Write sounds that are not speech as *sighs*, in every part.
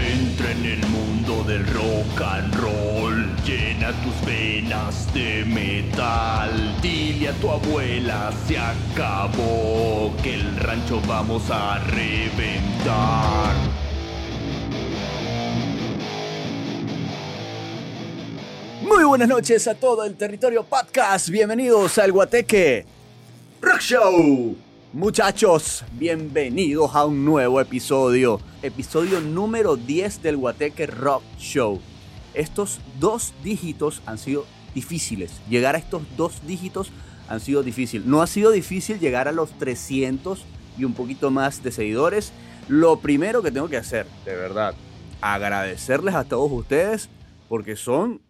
Entra en el mundo del rock and roll, llena tus venas de metal. Dile a tu abuela, se acabó, que el rancho vamos a reventar. Muy buenas noches a todo el territorio podcast. Bienvenidos al Guateque Rock Show. Muchachos, bienvenidos a un nuevo episodio. Episodio número 10 del Guateque Rock Show. Estos dos dígitos han sido difíciles. Llegar a estos dos dígitos han sido difícil. No ha sido difícil llegar a los 300 y un poquito más de seguidores. Lo primero que tengo que hacer, de verdad, agradecerles a todos ustedes porque son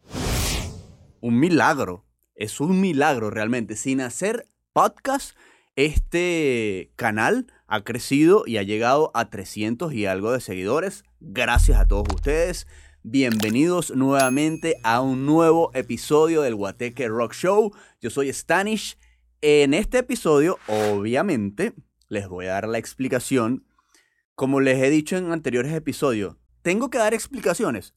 un milagro. Es un milagro realmente. Sin hacer podcast, este canal ha crecido y ha llegado a 300 y algo de seguidores. Gracias a todos ustedes. Bienvenidos nuevamente a un nuevo episodio del Guateque Rock Show. Yo soy Stanish. En este episodio, obviamente, les voy a dar la explicación. Como les he dicho en anteriores episodios, ¿tengo que dar explicaciones?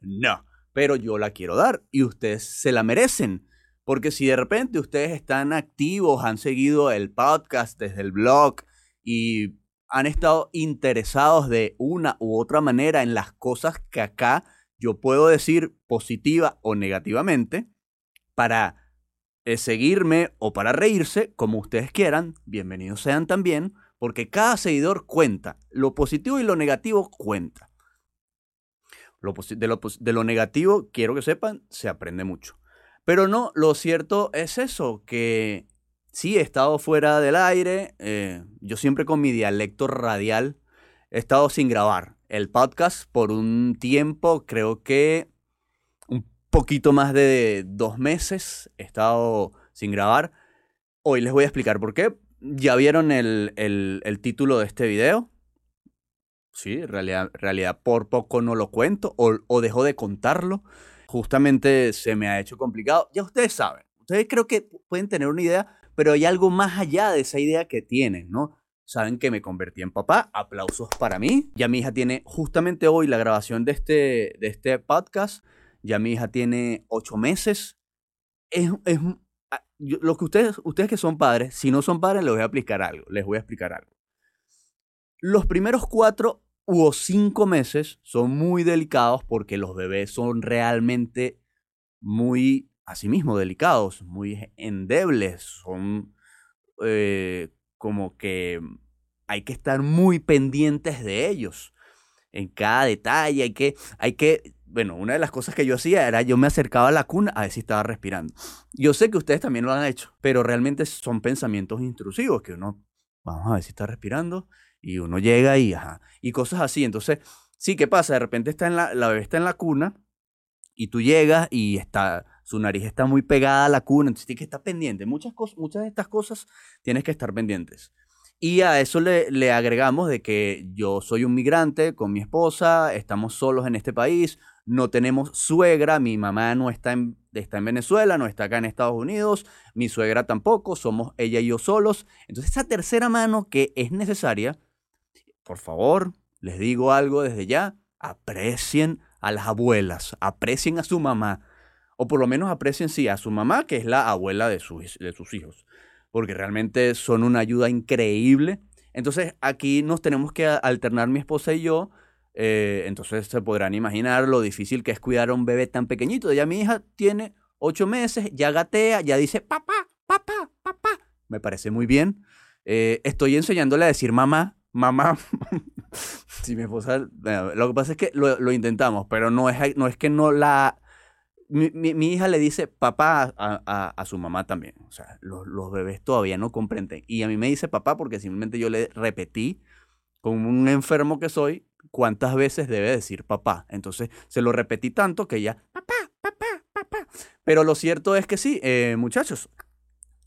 No pero yo la quiero dar y ustedes se la merecen. Porque si de repente ustedes están activos, han seguido el podcast desde el blog y han estado interesados de una u otra manera en las cosas que acá yo puedo decir positiva o negativamente, para eh, seguirme o para reírse, como ustedes quieran, bienvenidos sean también, porque cada seguidor cuenta, lo positivo y lo negativo cuenta de, lo, de lo negativo, quiero que sepan, se aprende mucho. Pero no, lo cierto es eso, que sí he estado fuera del aire, eh, yo siempre con mi dialecto radial he estado sin grabar el podcast por un tiempo, creo que un poquito más de dos meses he estado sin grabar. Hoy les voy a explicar por qué. Ya vieron el, el, título de este video. Sí, en realidad, realidad por poco no lo cuento o, o dejo de contarlo. Justamente se me ha hecho complicado. Ya ustedes saben, ustedes creo que pueden tener una idea, pero hay algo más allá de esa idea que tienen, ¿no? Saben que me convertí en papá, aplausos para mí. Ya mi hija tiene justamente hoy la grabación de este, de este podcast. Ya mi hija tiene ocho meses. Es, es, ah, que ustedes, ustedes que son padres, si no son padres, les voy a explicar algo. Les voy a explicar algo. Los primeros cuatro o cinco meses son muy delicados porque los bebés son realmente muy, asimismo, delicados, muy endebles, son eh, como que hay que estar muy pendientes de ellos. En cada detalle hay que, hay que, bueno, una de las cosas que yo hacía era yo me acercaba a la cuna a ver si estaba respirando. Yo sé que ustedes también lo han hecho, pero realmente son pensamientos intrusivos que uno, vamos a ver si está respirando y uno llega y, ajá, y cosas así. Entonces, sí, ¿qué pasa? De repente está en la, la bebé está en la cuna y tú llegas y está, su nariz está muy pegada a la cuna, entonces tienes que estar pendiente. Muchas, cosas, muchas de estas cosas tienes que estar pendientes. Y a eso le, le, agregamos de que yo soy un migrante con mi esposa, estamos solos en este país, no tenemos suegra, mi mamá no está en, está en Venezuela, no está acá en Estados Unidos, mi suegra tampoco, somos ella y yo solos. Entonces esa tercera mano que es necesaria, por favor, les digo algo desde ya, aprecien a las abuelas, aprecien a su mamá, o por lo menos aprecien sí a su mamá, que es la abuela de sus, de sus hijos, porque realmente son una ayuda increíble. Entonces aquí nos tenemos que alternar mi esposa y yo, eh, entonces se podrán imaginar lo difícil que es cuidar a un bebé tan pequeñito. Ya mi hija tiene ocho meses, ya gatea, ya dice papá, papá, papá. Me parece muy bien. Eh, estoy enseñándole a decir mamá, mamá, *laughs* si mi esposa, lo que pasa es que lo, intentamos, pero no es, no es que no la... Mi, mi, hija le dice papá a, a, su mamá también. O sea, los, los, bebés todavía no comprenden. Y a mí me dice papá porque simplemente yo le repetí, como un enfermo que soy, cuántas veces debe decir papá. Entonces se lo repetí tanto que ya, papá, papá, papá. Pero lo cierto es que sí, eh, muchachos,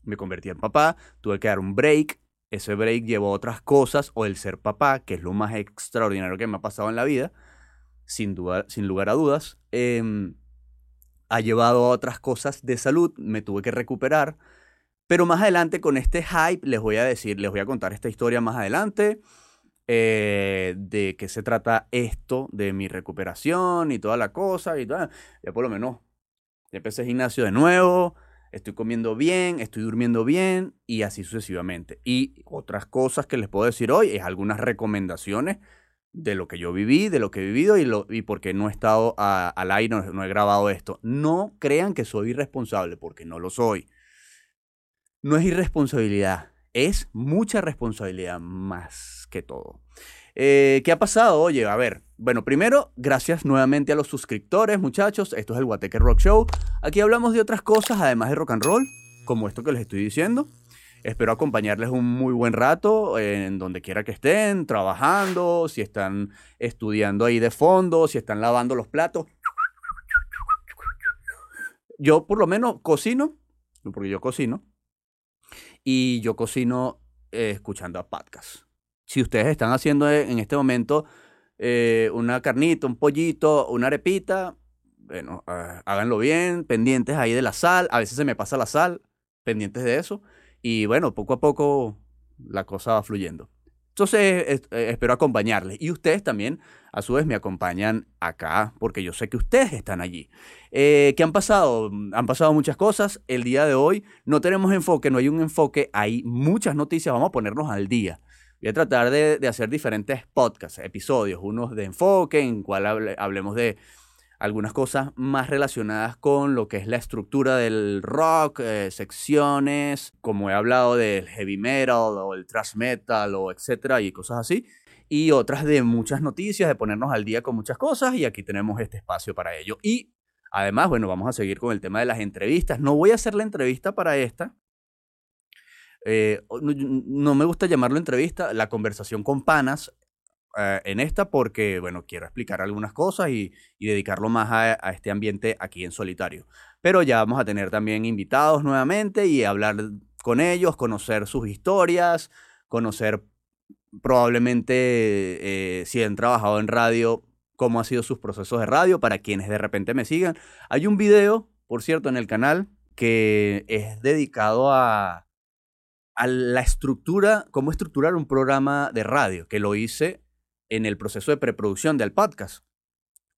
me convertí en papá, tuve que dar un break, ese break llevó a otras cosas, o el ser papá, que es lo más extraordinario que me ha pasado en la vida, sin, duda, sin lugar a dudas, em, ha llevado a otras cosas de salud, me tuve que recuperar, pero más adelante con este hype les voy a decir, les voy a contar esta historia más adelante. eh, de qué se trata esto, de mi recuperación y toda la cosa y todo. Ya por lo menos ya empecé gimnasio de nuevo, estoy comiendo bien, estoy durmiendo bien y así sucesivamente. Y otras cosas que les puedo decir hoy es algunas recomendaciones de lo que yo viví, de lo que he vivido y, lo, y porque no he estado al aire, no he grabado esto. No crean que soy irresponsable, porque no lo soy. No es irresponsabilidad, es mucha responsabilidad más que todo. Eh, ¿Qué ha pasado? Oye, a ver. Bueno, primero, gracias nuevamente a los suscriptores, muchachos. Esto es el Guateque Rock Show. Aquí hablamos de otras cosas, además de rock and roll, como esto que les estoy diciendo. Espero acompañarles un muy buen rato en donde quiera que estén, trabajando, si están estudiando ahí de fondo, si están lavando los platos. Yo por lo menos cocino, porque yo cocino, y yo cocino eh, escuchando a podcasts. Si ustedes están haciendo e, en este momento eh, una carnita, un pollito, una arepita, bueno, ah, háganlo bien, pendientes ahí de la sal. A veces se me pasa la sal, pendientes de eso. Y bueno, poco a poco la cosa va fluyendo. Entonces, eh, espero acompañarles. Y ustedes también, a su vez, me acompañan acá, porque yo sé que ustedes están allí. Eh, ¿Qué han pasado? Han pasado muchas cosas. El día de hoy no tenemos enfoque, no hay un enfoque, hay muchas noticias. Vamos a ponernos al día. Voy a tratar de, hacer diferentes podcasts, episodios, unos de enfoque, en cual hablemos de algunas cosas más relacionadas con lo que es la estructura del rock, eh, secciones, como he hablado del heavy metal o el thrash metal o etcétera y cosas así. Y otras de muchas noticias, de ponernos al día con muchas cosas y aquí tenemos este espacio para ello. Y además, bueno, vamos a seguir con el tema de las entrevistas. No voy a hacer la entrevista para esta. Eh, no me gusta llamarlo entrevista, la conversación con panas eh, en esta porque, bueno, quiero explicar algunas cosas y, dedicarlo más a, este ambiente aquí en solitario. Pero ya vamos a tener también invitados nuevamente y hablar con ellos, conocer sus historias, conocer probablemente eh, si han trabajado en radio, cómo han sido sus procesos de radio, para quienes de repente me sigan. Hay un video, por cierto, en el canal que es dedicado a, a la estructura, cómo estructurar un programa de radio, que lo hice en el proceso de preproducción del podcast.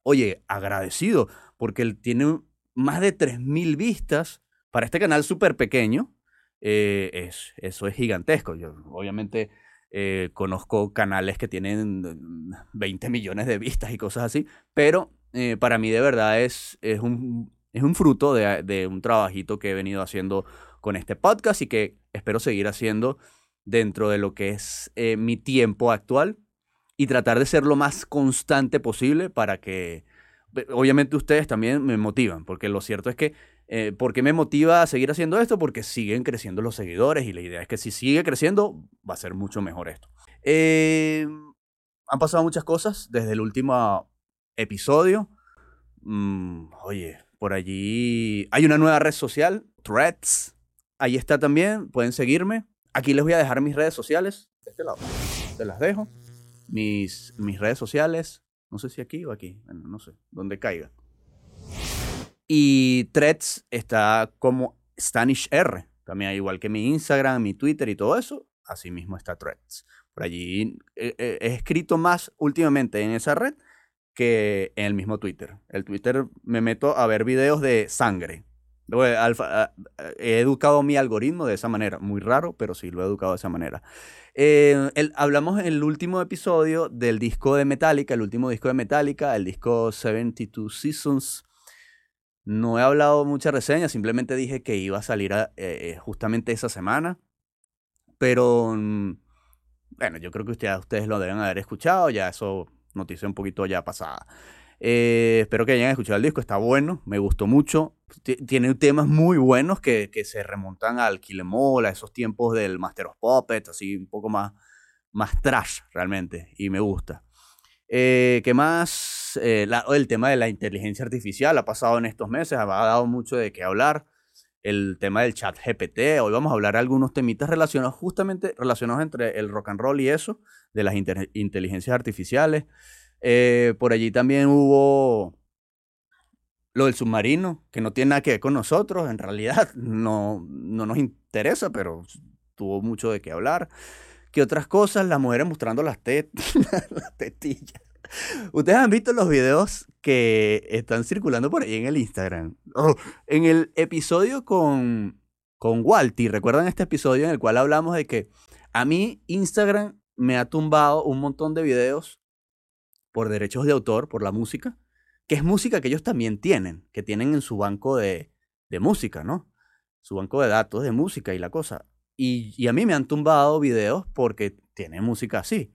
Oye, agradecido, porque él tiene más de 3.000 vistas para este canal súper pequeño. Eh, es, eso es gigantesco. Yo obviamente eh, conozco canales que tienen 20 millones de vistas y cosas así, pero eh, para mí de verdad es, es, un, es un fruto de, de, un trabajito que he venido haciendo con este podcast y que espero seguir haciendo dentro de lo que es mi tiempo actual y tratar de ser lo más constante posible para que, obviamente ustedes también me motivan, porque lo cierto es que, eh, ¿por qué me motiva a seguir haciendo esto? Porque siguen creciendo los seguidores y la idea es que si sigue creciendo, va a ser mucho mejor esto. Eh, han pasado muchas cosas desde el último episodio. Mm, oye, por allí hay una nueva red social, Threads. Ahí está también, pueden seguirme. Aquí les voy a dejar mis redes sociales. De este lado. Se las dejo mis, mis redes sociales, no sé si aquí o aquí, no sé, donde caiga. Y Threads está como Stanish R, también igual que mi Instagram, mi Twitter y todo eso, así mismo está Threads. Por allí he, he escrito más últimamente en esa red que en el mismo Twitter. El Twitter me meto a ver videos de sangre, Alfa, he educado mi algoritmo de esa manera. Muy raro, pero sí lo he educado de esa manera. Eh, hablamos en el último episodio del disco de Metallica, el último disco de Metallica, el disco 72 Seasons. No he hablado mucha reseña, simplemente dije que iba a salir eh, eh, justamente esa semana. Pero, mm, bueno, yo creo que ustedes, ustedes lo deben haber escuchado, ya eso noticia un poquito ya pasada. Eh, espero que hayan escuchado el disco, está bueno, me gustó mucho. tiene temas muy buenos que, que se remontan al Kilemol, a esos tiempos del Master of Puppets, así un poco más, más trash realmente, y me gusta. Eh, ¿Qué más? Eh, el tema de la inteligencia artificial ha pasado en estos meses, ha dado mucho de qué hablar. El tema del chat GPT, hoy vamos a hablar de algunos temitas relacionados, justamente relacionados entre el rock and roll y eso, de las inteligencias artificiales. Eh, por allí también hubo lo del submarino, que no tiene nada que ver con nosotros, en realidad *laughs* no, no nos interesa, pero tuvo mucho de qué hablar. que otras cosas, las mujeres mostrando las, tetas, *laughs* las tetillas. Ustedes han visto los videos que están circulando por ahí en el Instagram. Oh, en el episodio con, con Walty, ¿recuerdan este episodio en el cual hablamos de que a mí Instagram me ha tumbado un montón de videos por derechos de autor, por la música, que es música que ellos también tienen, que tienen en su banco de, de música, ¿no? Su banco de datos de música y la cosa. Y, a mí me han tumbado videos porque tienen música así.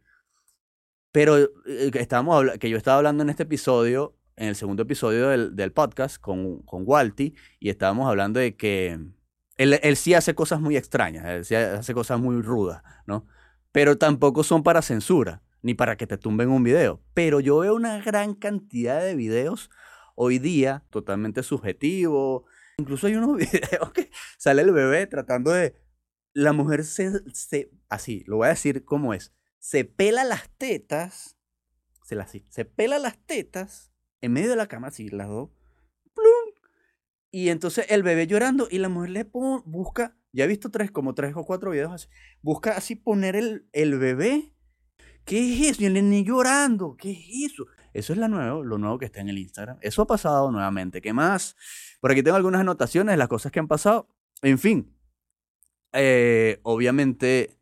Pero eh, estábamos que yo estaba hablando en este episodio, en el segundo episodio del, del podcast con, con Walty, y estábamos hablando de que él, él, sí hace cosas muy extrañas, él sí hace cosas muy rudas, ¿no? Pero tampoco son para censura, ni para que te tumben un video. Pero yo veo una gran cantidad de videos hoy día totalmente subjetivos. Incluso hay unos *laughs* videos que sale el bebé tratando de... La mujer se, se... Así, lo voy a decir como es se pela las tetas, se las se pela las tetas en medio de la cama, así las dos, plum, y entonces el bebé llorando y la mujer le busca, ya he visto tres, como tres o cuatro videos así, busca así poner el, el bebé, ¿qué es eso? Y el niño llorando, ¿qué es eso? Eso es lo nuevo, lo nuevo que está en el Instagram. Eso ha pasado nuevamente. ¿Qué más? Por aquí tengo algunas anotaciones de las cosas que han pasado. En fin, eh, obviamente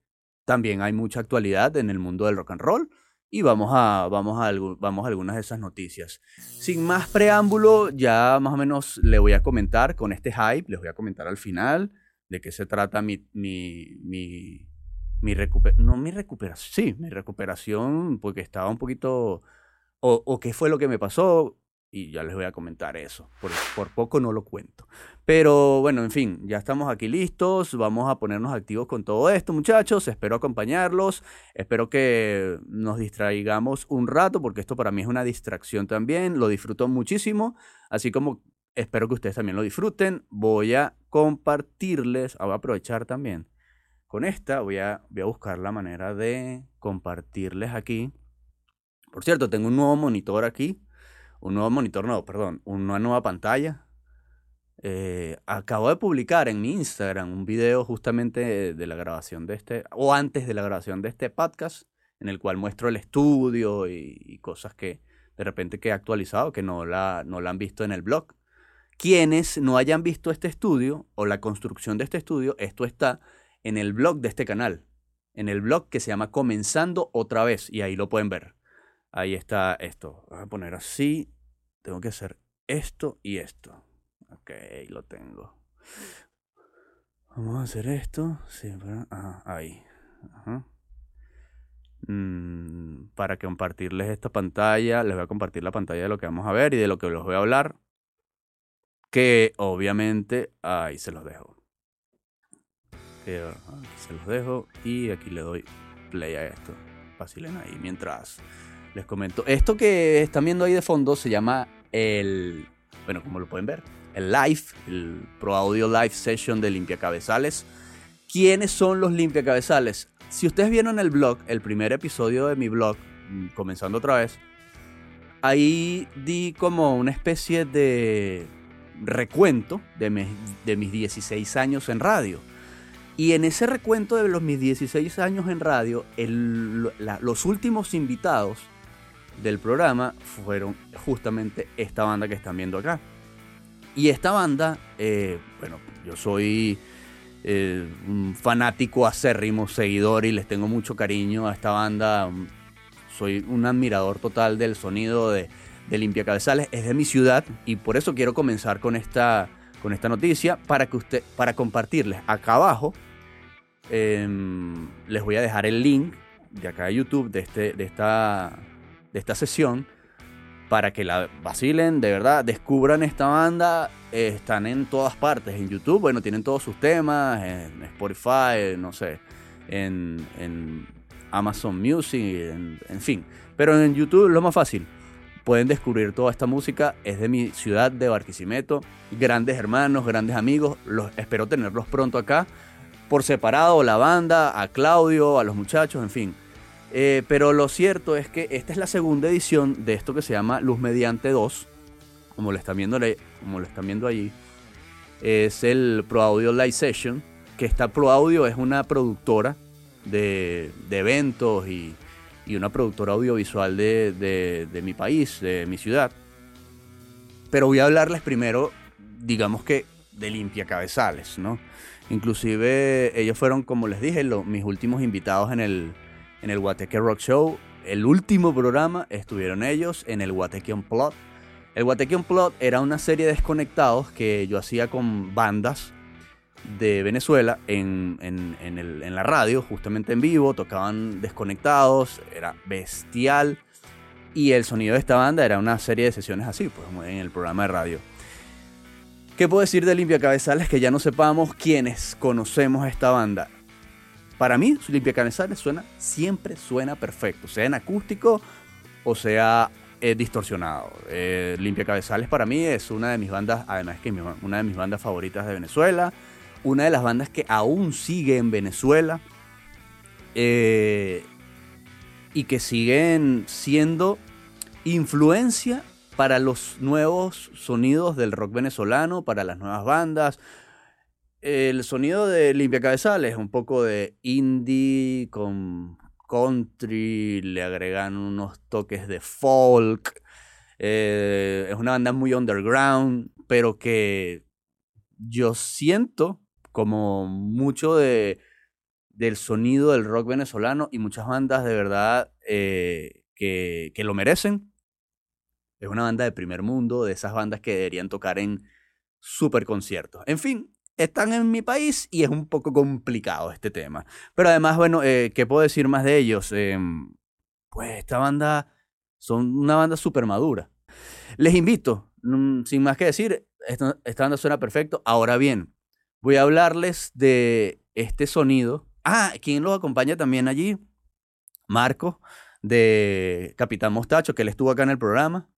también hay mucha actualidad en el mundo del rock and roll y vamos a, vamos a, vamos a algunas de esas noticias. Sin más preámbulo, ya más o menos le voy a comentar con este hype, les voy a comentar al final de qué se trata mi, mi, mi, mi recuperación, no mi recuperación, sí, mi recuperación, porque estaba un poquito, o, o qué fue lo que me pasó, y ya les voy a comentar eso. Por, por, poco no lo cuento. Pero bueno, en fin, ya estamos aquí listos. Vamos a ponernos activos con todo esto, muchachos. Espero acompañarlos. Espero que nos distraigamos un rato, porque esto para mí es una distracción también. Lo disfruto muchísimo. Así como espero que ustedes también lo disfruten. Voy a compartirles, ah, voy a aprovechar también. Con esta voy a, voy a buscar la manera de compartirles aquí. Por cierto, tengo un nuevo monitor aquí un nuevo monitor, no, perdón, una nueva pantalla. Eh, acabo de publicar en mi Instagram un video justamente de la grabación de este, o antes de la grabación de este podcast, en el cual muestro el estudio y, cosas que de repente que he actualizado, que no la, no la han visto en el blog. Quienes no hayan visto este estudio o la construcción de este estudio, esto está en el blog de este canal, en el blog que se llama Comenzando otra vez, y ahí lo pueden ver. Ahí está esto. Voy a poner así. Tengo que hacer esto y esto. Ok, lo tengo. Vamos a hacer esto. Sí, ahí. Mm, para compartirles esta pantalla, les voy a compartir la pantalla de lo que vamos a ver y de lo que les voy a hablar. Que obviamente ahí se los dejo. Se los dejo y aquí le doy play a esto. Vacilen ahí mientras les comento. Esto que están viendo ahí de fondo se llama el. Bueno, como lo pueden ver, el live, el Pro Audio Live Session de Limpia Cabezales. ¿Quiénes son los Limpia Cabezales? Si ustedes vieron el blog, el primer episodio de mi blog, mm, comenzando otra vez, ahí di como una especie de recuento de, de mis 16 años en radio. Y en ese recuento de los mis 16 años en radio, los últimos invitados del programa fueron justamente esta banda que están viendo acá. Y esta banda, eh, bueno, yo soy eh, un fanático acérrimo, seguidor y les tengo mucho cariño a esta banda. Soy un admirador total del sonido de, de Limpia Cabezales. Es de mi ciudad y por eso quiero comenzar con esta, con esta noticia para, que usted, para compartirles acá abajo. Em, les voy a dejar el link de acá de YouTube de, este, de esta de esta sesión para que la vacilen, de verdad, descubran esta banda. están en todas partes, en YouTube, bueno, tienen todos sus temas, en Spotify, no sé, en, Amazon Music, en, en, fin. Pero en YouTube lo más fácil. Pueden descubrir toda esta música, es de mi ciudad de Barquisimeto. Grandes hermanos, grandes amigos, los, espero tenerlos pronto acá. Por separado, la banda, a Claudio, a los muchachos, en fin eh, pero lo cierto es que esta es la segunda edición de esto que se llama Luz Mediante 2, como lo están viendo, como lo están viendo allí. Es el Pro Audio Live Session, que esta Pro Audio es una productora de, eventos y, una productora audiovisual de, de, mi país, de mi ciudad. Pero voy a hablarles primero, digamos que, de Limpia Cabezales, ¿no? Inclusive ellos fueron, como les dije, mis últimos invitados en el, en el Guateque Rock Show. El último programa estuvieron ellos en el Guateque Plot. El Guateque Plot era una serie de desconectados que yo hacía con bandas de Venezuela en, en, la radio, justamente en vivo, tocaban desconectados, era bestial. Y el sonido de esta banda era una serie de sesiones así, pues en el programa de radio. ¿Qué puedo decir de Limpia Cabezales que ya no sepamos quiénes conocemos a esta banda? Para mí, Limpia Cabezales suena, siempre suena perfecto, sea en acústico o sea eh, distorsionado. Eh, Limpia Cabezales para mí es una de mis bandas, además que una de mis bandas favoritas de Venezuela una de las bandas que aún sigue en Venezuela eh, y que siguen siendo influencia para los nuevos sonidos del rock venezolano, para las nuevas bandas. El sonido de Limpia Cabezales es un poco de indie con country, le agregan unos toques de folk. Eh, es una banda muy underground, pero que yo siento como mucho de, del sonido del rock venezolano y muchas bandas de verdad eh, que, que, lo merecen. Es una banda de primer mundo, de esas bandas que deberían tocar en super conciertos. En fin, están en mi país y es un poco complicado este tema. Pero además, bueno, eh, ¿qué puedo decir más de ellos? Em, pues esta banda son una banda súper madura. Les invito, mm, sin más que decir, esta, esta banda suena perfecto. Ahora bien, voy a hablarles de este sonido. Ah, ¿quién los acompaña también allí? Marco, de Capitán Mostacho, que él estuvo acá en el programa.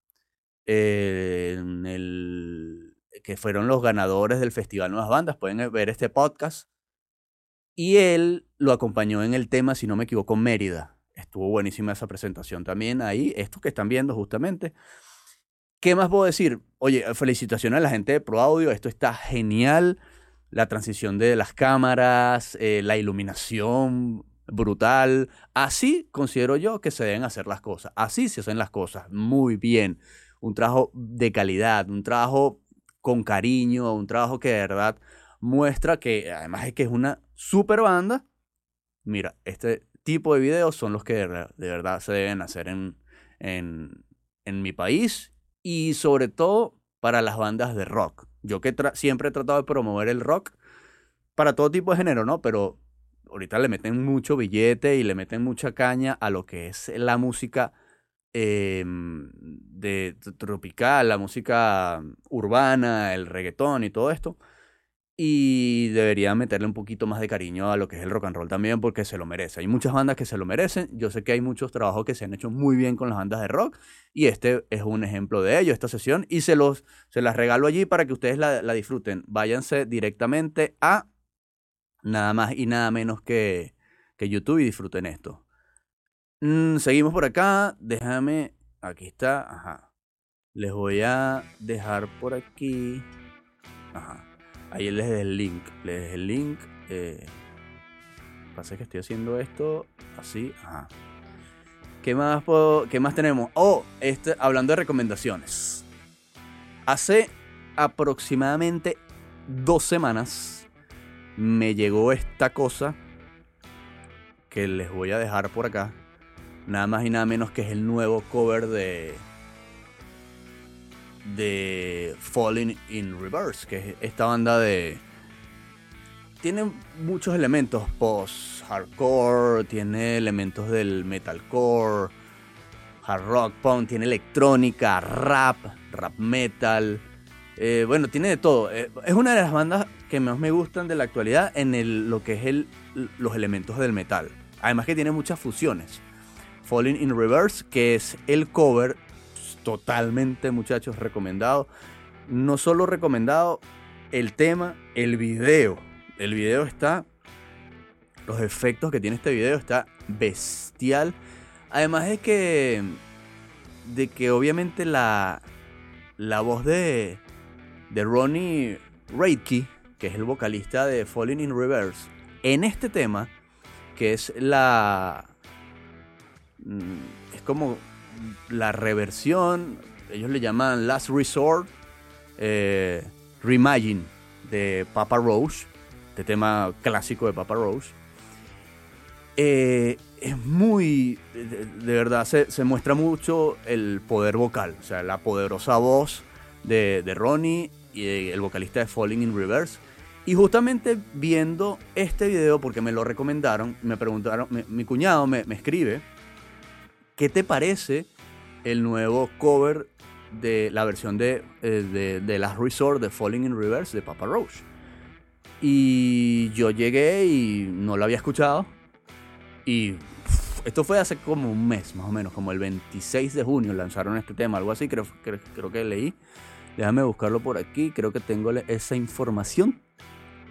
en el, que fueron los ganadores del Festival Nuevas Bandas. Pueden ver este podcast. Y él lo acompañó en el tema, si no me equivoco, Mérida. Estuvo buenísima esa presentación también ahí. Esto que están viendo justamente. ¿Qué más puedo decir? Oye, felicitaciones a la gente de Pro Audio. Esto está genial la transición de las cámaras, eh, la iluminación brutal. Así considero yo que se deben hacer las cosas. Así se hacen las cosas muy bien. Un trabajo de calidad, un trabajo con cariño, un trabajo que de verdad muestra que además es que es una super banda. Mira, este tipo de videos son los que de, verdad se deben hacer en, en, en mi país y sobre todo para las bandas de rock. Yo que siempre he tratado de promover el rock para todo tipo de género, ¿no? Pero ahorita le meten mucho billete y le meten mucha caña a lo que es la música em, de tropical, la música urbana, el reggaetón y todo esto. Y debería meterle un poquito más de cariño a lo que es el rock and roll también porque se lo merece. Hay muchas bandas que se lo merecen. Yo sé que hay muchos trabajos que se han hecho muy bien con las bandas de rock y este es un ejemplo de ello, esta sesión. Y se, los, se las regalo allí para que ustedes la, disfruten. Váyanse directamente a nada más y nada menos que, que YouTube y disfruten esto. Mm, seguimos por acá. Déjame. Aquí está. Ajá. Les voy a dejar por aquí. Ajá. Ahí les dejo el link. Les dejo el link. Eh, pasa que estoy haciendo esto así. Ajá. ¿Qué más, ¿Qué más tenemos? Oh, este, hablando de recomendaciones. Hace aproximadamente dos semanas me llegó esta cosa que les voy a dejar por acá. Nada más y nada menos que es el nuevo cover de de Falling in Reverse, que es esta banda de... Tiene muchos elementos post-hardcore, tiene elementos del metalcore, hard rock, punk, tiene electrónica, rap, rap metal. Eh, bueno, tiene de todo. Eh, es una de las bandas que más me gustan de la actualidad en lo que es el, los elementos del metal. Además que tiene muchas fusiones. Falling in Reverse, que es el cover totalmente, muchachos, recomendado. No solo recomendado el tema, el video. El video está. Los efectos que tiene este video está bestial. Además es que. De que obviamente la. La voz de. De Ronnie Reiki, que es el vocalista de Falling in Reverse, en este tema que es la... mm, Es como la reversión, ellos le llaman Last Resort, eh, Reimagine de Papa Roach, este tema clásico de Papa Roach. Eh, es muy, de, verdad, se, se muestra mucho el poder vocal, o sea, la poderosa voz de, de Ronnie y el vocalista de Falling in Reverse. Y justamente viendo este video, porque me lo recomendaron, me preguntaron, mi cuñado me, me escribe, ¿qué te parece el nuevo cover de la versión de, eh, de, de Last Resort de Falling in Reverse de Papa Roach? Y yo llegué y no lo había escuchado. Y pff, esto fue hace como un mes, más o menos, como el 26 de junio lanzaron este tema, algo así, creo, creo, creo que leí. Déjame buscarlo por aquí, creo que tengo esa información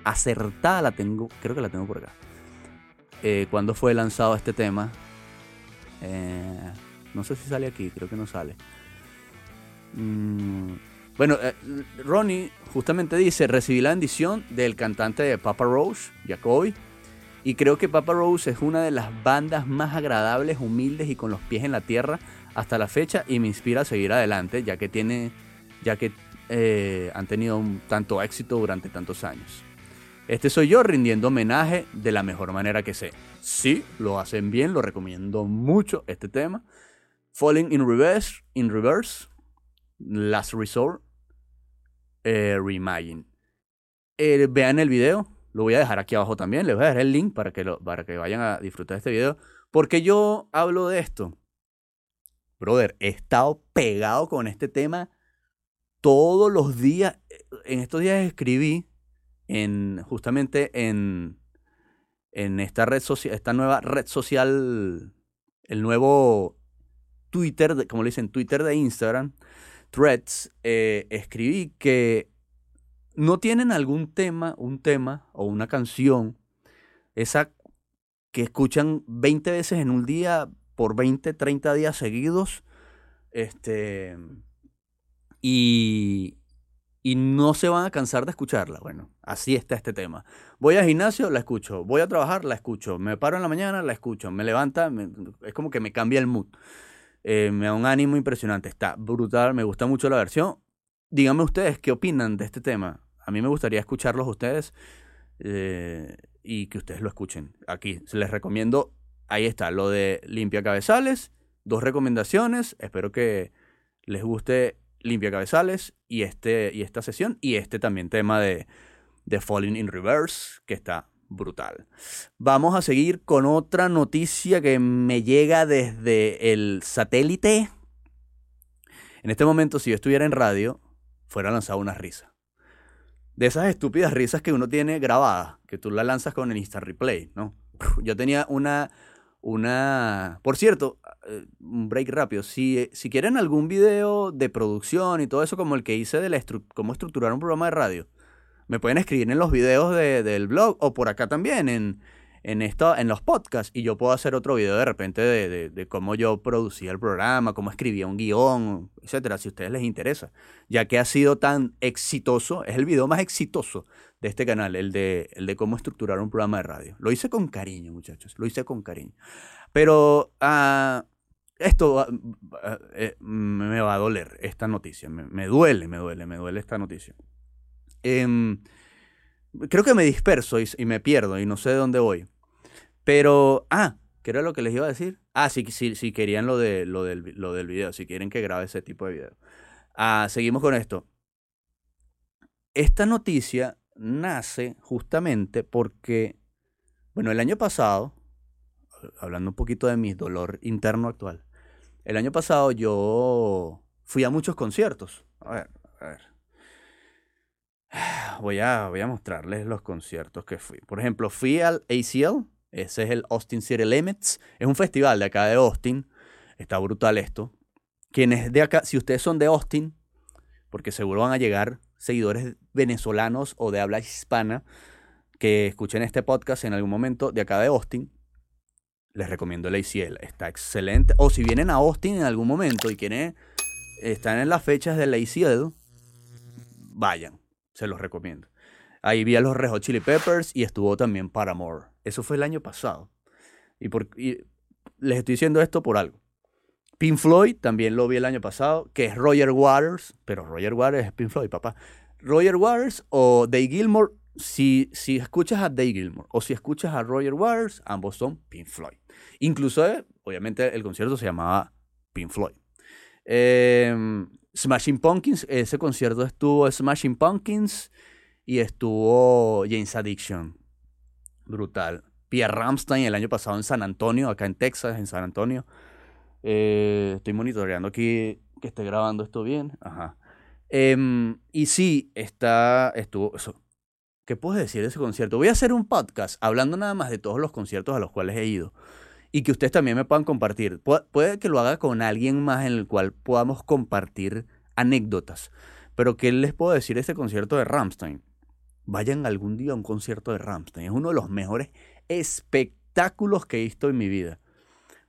acertada, la tengo, creo que la tengo por acá. Eh, ¿Cuándo fue lanzado este tema? Eh, no sé si sale aquí, creo que no sale. Mm, bueno, eh, Ronnie justamente dice, recibí la bendición del cantante de Papa Roach, Jacoby, y creo que Papa Roach es una de las bandas más agradables, humildes y con los pies en la tierra hasta la fecha y me inspira a seguir adelante, ya que tiene, ya que eh, han tenido tanto éxito durante tantos años. Este soy yo rindiendo homenaje de la mejor manera que sé. Sí, lo hacen bien, lo recomiendo mucho este tema. Falling in Reverse, in reverse Last Resort, eh, Reimagine. Eh, vean el video, lo voy a dejar aquí abajo también, les voy a dejar el link para que, para que vayan a disfrutar de este video. Porque yo hablo de esto. Brother, he estado pegado con este tema todos los días. En estos días escribí en justamente en, en esta red social, esta nueva red social, el nuevo Twitter, de- como le dicen, Twitter de Instagram, Threads, eh, escribí que no tienen algún tema, un tema o una canción, esa que escuchan 20 veces en un día por 20, 30 días seguidos, este, y, y no se van a cansar de escucharla. Bueno, así está este tema. Voy al gimnasio, la escucho. Voy a trabajar, la escucho. Me paro en la mañana, la escucho. Me levanta, es como que me cambia el mood. Eh, me da un ánimo impresionante. Está brutal, me gusta mucho la versión. Díganme ustedes qué opinan de este tema. A mí me gustaría escucharlos ustedes eh, y que ustedes lo escuchen. Aquí les recomiendo, ahí está, lo de Limpia Cabezales. Dos recomendaciones. Espero que les guste Limpia Cabezales y, este, y esta sesión. Y este también tema de, de Falling in Reverse, que está brutal. Vamos a seguir con otra noticia que me llega desde el satélite. En este momento, si yo estuviera en radio, fuera lanzada una risa. De esas estúpidas risas que uno tiene grabadas, que tú la lanzas con el Insta Replay, ¿no? *laughs* Yo tenía una, una... Por cierto, eh, un break rápido. Si, si quieren algún video de producción y todo eso, como el que hice de la cómo estructurar un programa de radio, me pueden escribir en los videos de- del blog o por acá también, en, en, esto, en los podcasts. Y yo puedo hacer otro video de repente de, de- cómo yo producía el programa, cómo escribía un guion, etcétera, si a ustedes les interesa. Ya que ha sido tan exitoso, es el video más exitoso de este canal, el de, el de cómo estructurar un programa de radio. Lo hice con cariño, muchachos, lo hice con cariño. Pero ah, esto ah, ah, eh, me va a doler, esta noticia. Me, me duele, me duele, me duele esta noticia. Em, creo que me disperso y, me pierdo y no sé de dónde voy. Pero, ah, ¿qué era lo que les iba a decir? Ah, sí, sí, sí querían lo, de, lo, del, lo del video, si quieren que grabe ese tipo de video. Ah, seguimos con esto. Esta noticia nace justamente porque, bueno, el año pasado, hablando un poquito de mi dolor interno actual, el año pasado yo fui a muchos conciertos. A ver, a ver. *sighs* Voy a, voy a mostrarles los conciertos que fui. Por ejemplo, fui al ACL, ese es el Austin City Limits, es un festival de acá de Austin, está brutal esto. Quienes de acá, si ustedes son de Austin, porque seguro van a llegar seguidores venezolanos o de habla hispana que escuchen este podcast en algún momento de acá de Austin, les recomiendo el ACL, está excelente. O si vienen a Austin en algún momento y quieren, están en las fechas del ACL, vayan, se los recomiendo. Ahí vi a los Red Hot Chili Peppers y estuvo también Paramore. Eso fue el año pasado. Y, por, y les estoy diciendo esto por algo. Pink Floyd también lo vi el año pasado, que es Roger Waters, pero Roger Waters es Pink Floyd, papá. Roger Waters o Dave Gilmore, si, si escuchas a Dave Gilmore o si escuchas a Roger Waters, ambos son Pink Floyd. Incluso, eh, obviamente, el concierto se llamaba Pink Floyd. Em, Smashing Pumpkins, ese concierto estuvo Smashing Pumpkins y estuvo James Addiction. Brutal. Pierre Ramstein el año pasado en San Antonio, acá en Texas, en San Antonio. Eh, estoy monitoreando aquí que esté grabando esto bien. Ajá. Em, y sí, está, estuvo, eso. ¿Qué puedes decir de ese concierto? Voy a hacer un podcast hablando nada más de todos los conciertos a los cuales he ido y que ustedes también me puedan compartir. puede que lo haga con alguien más en el cual podamos compartir anécdotas. Pero ¿qué les puedo decir de este concierto de Ramstein? Vayan algún día a un concierto de Ramstein. Es uno de los mejores espectáculos que he visto en mi vida.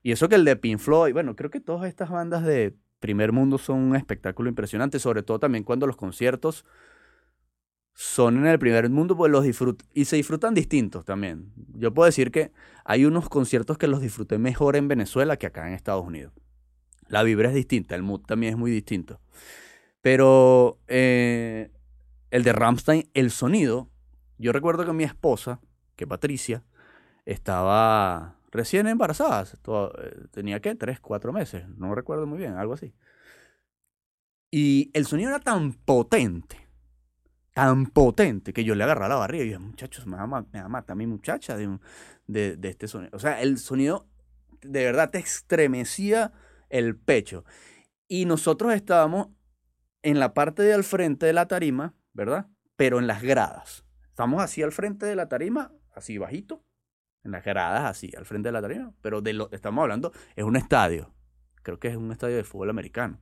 Y eso que el de Pink Floyd, bueno, creo que todas estas bandas de primer mundo son un espectáculo impresionante, sobre todo también cuando los conciertos son en el primer mundo, pues los y se disfrutan distintos también. Yo puedo decir que hay unos conciertos que los disfruté mejor en Venezuela que acá en Estados Unidos. La vibra es distinta, el mood también es muy distinto. Pero eh, el de Ramstein, el sonido, yo recuerdo que mi esposa, que Patricia, estaba recién embarazada, eh, tenía que tres, cuatro meses, no recuerdo muy bien, algo así. Y el sonido era tan potente tan potente que yo le agarré la barriga y dije, muchachos, me va, a matar mi muchacha de, de, este sonido. O sea, el sonido de verdad te estremecía el pecho. Y nosotros estábamos en la parte de al frente de la tarima, ¿verdad? Pero en las gradas. Estamos así al frente de la tarima, así bajito, en las gradas así, al frente de la tarima. Pero de lo estamos hablando, es un estadio. Creo que es un estadio de fútbol americano.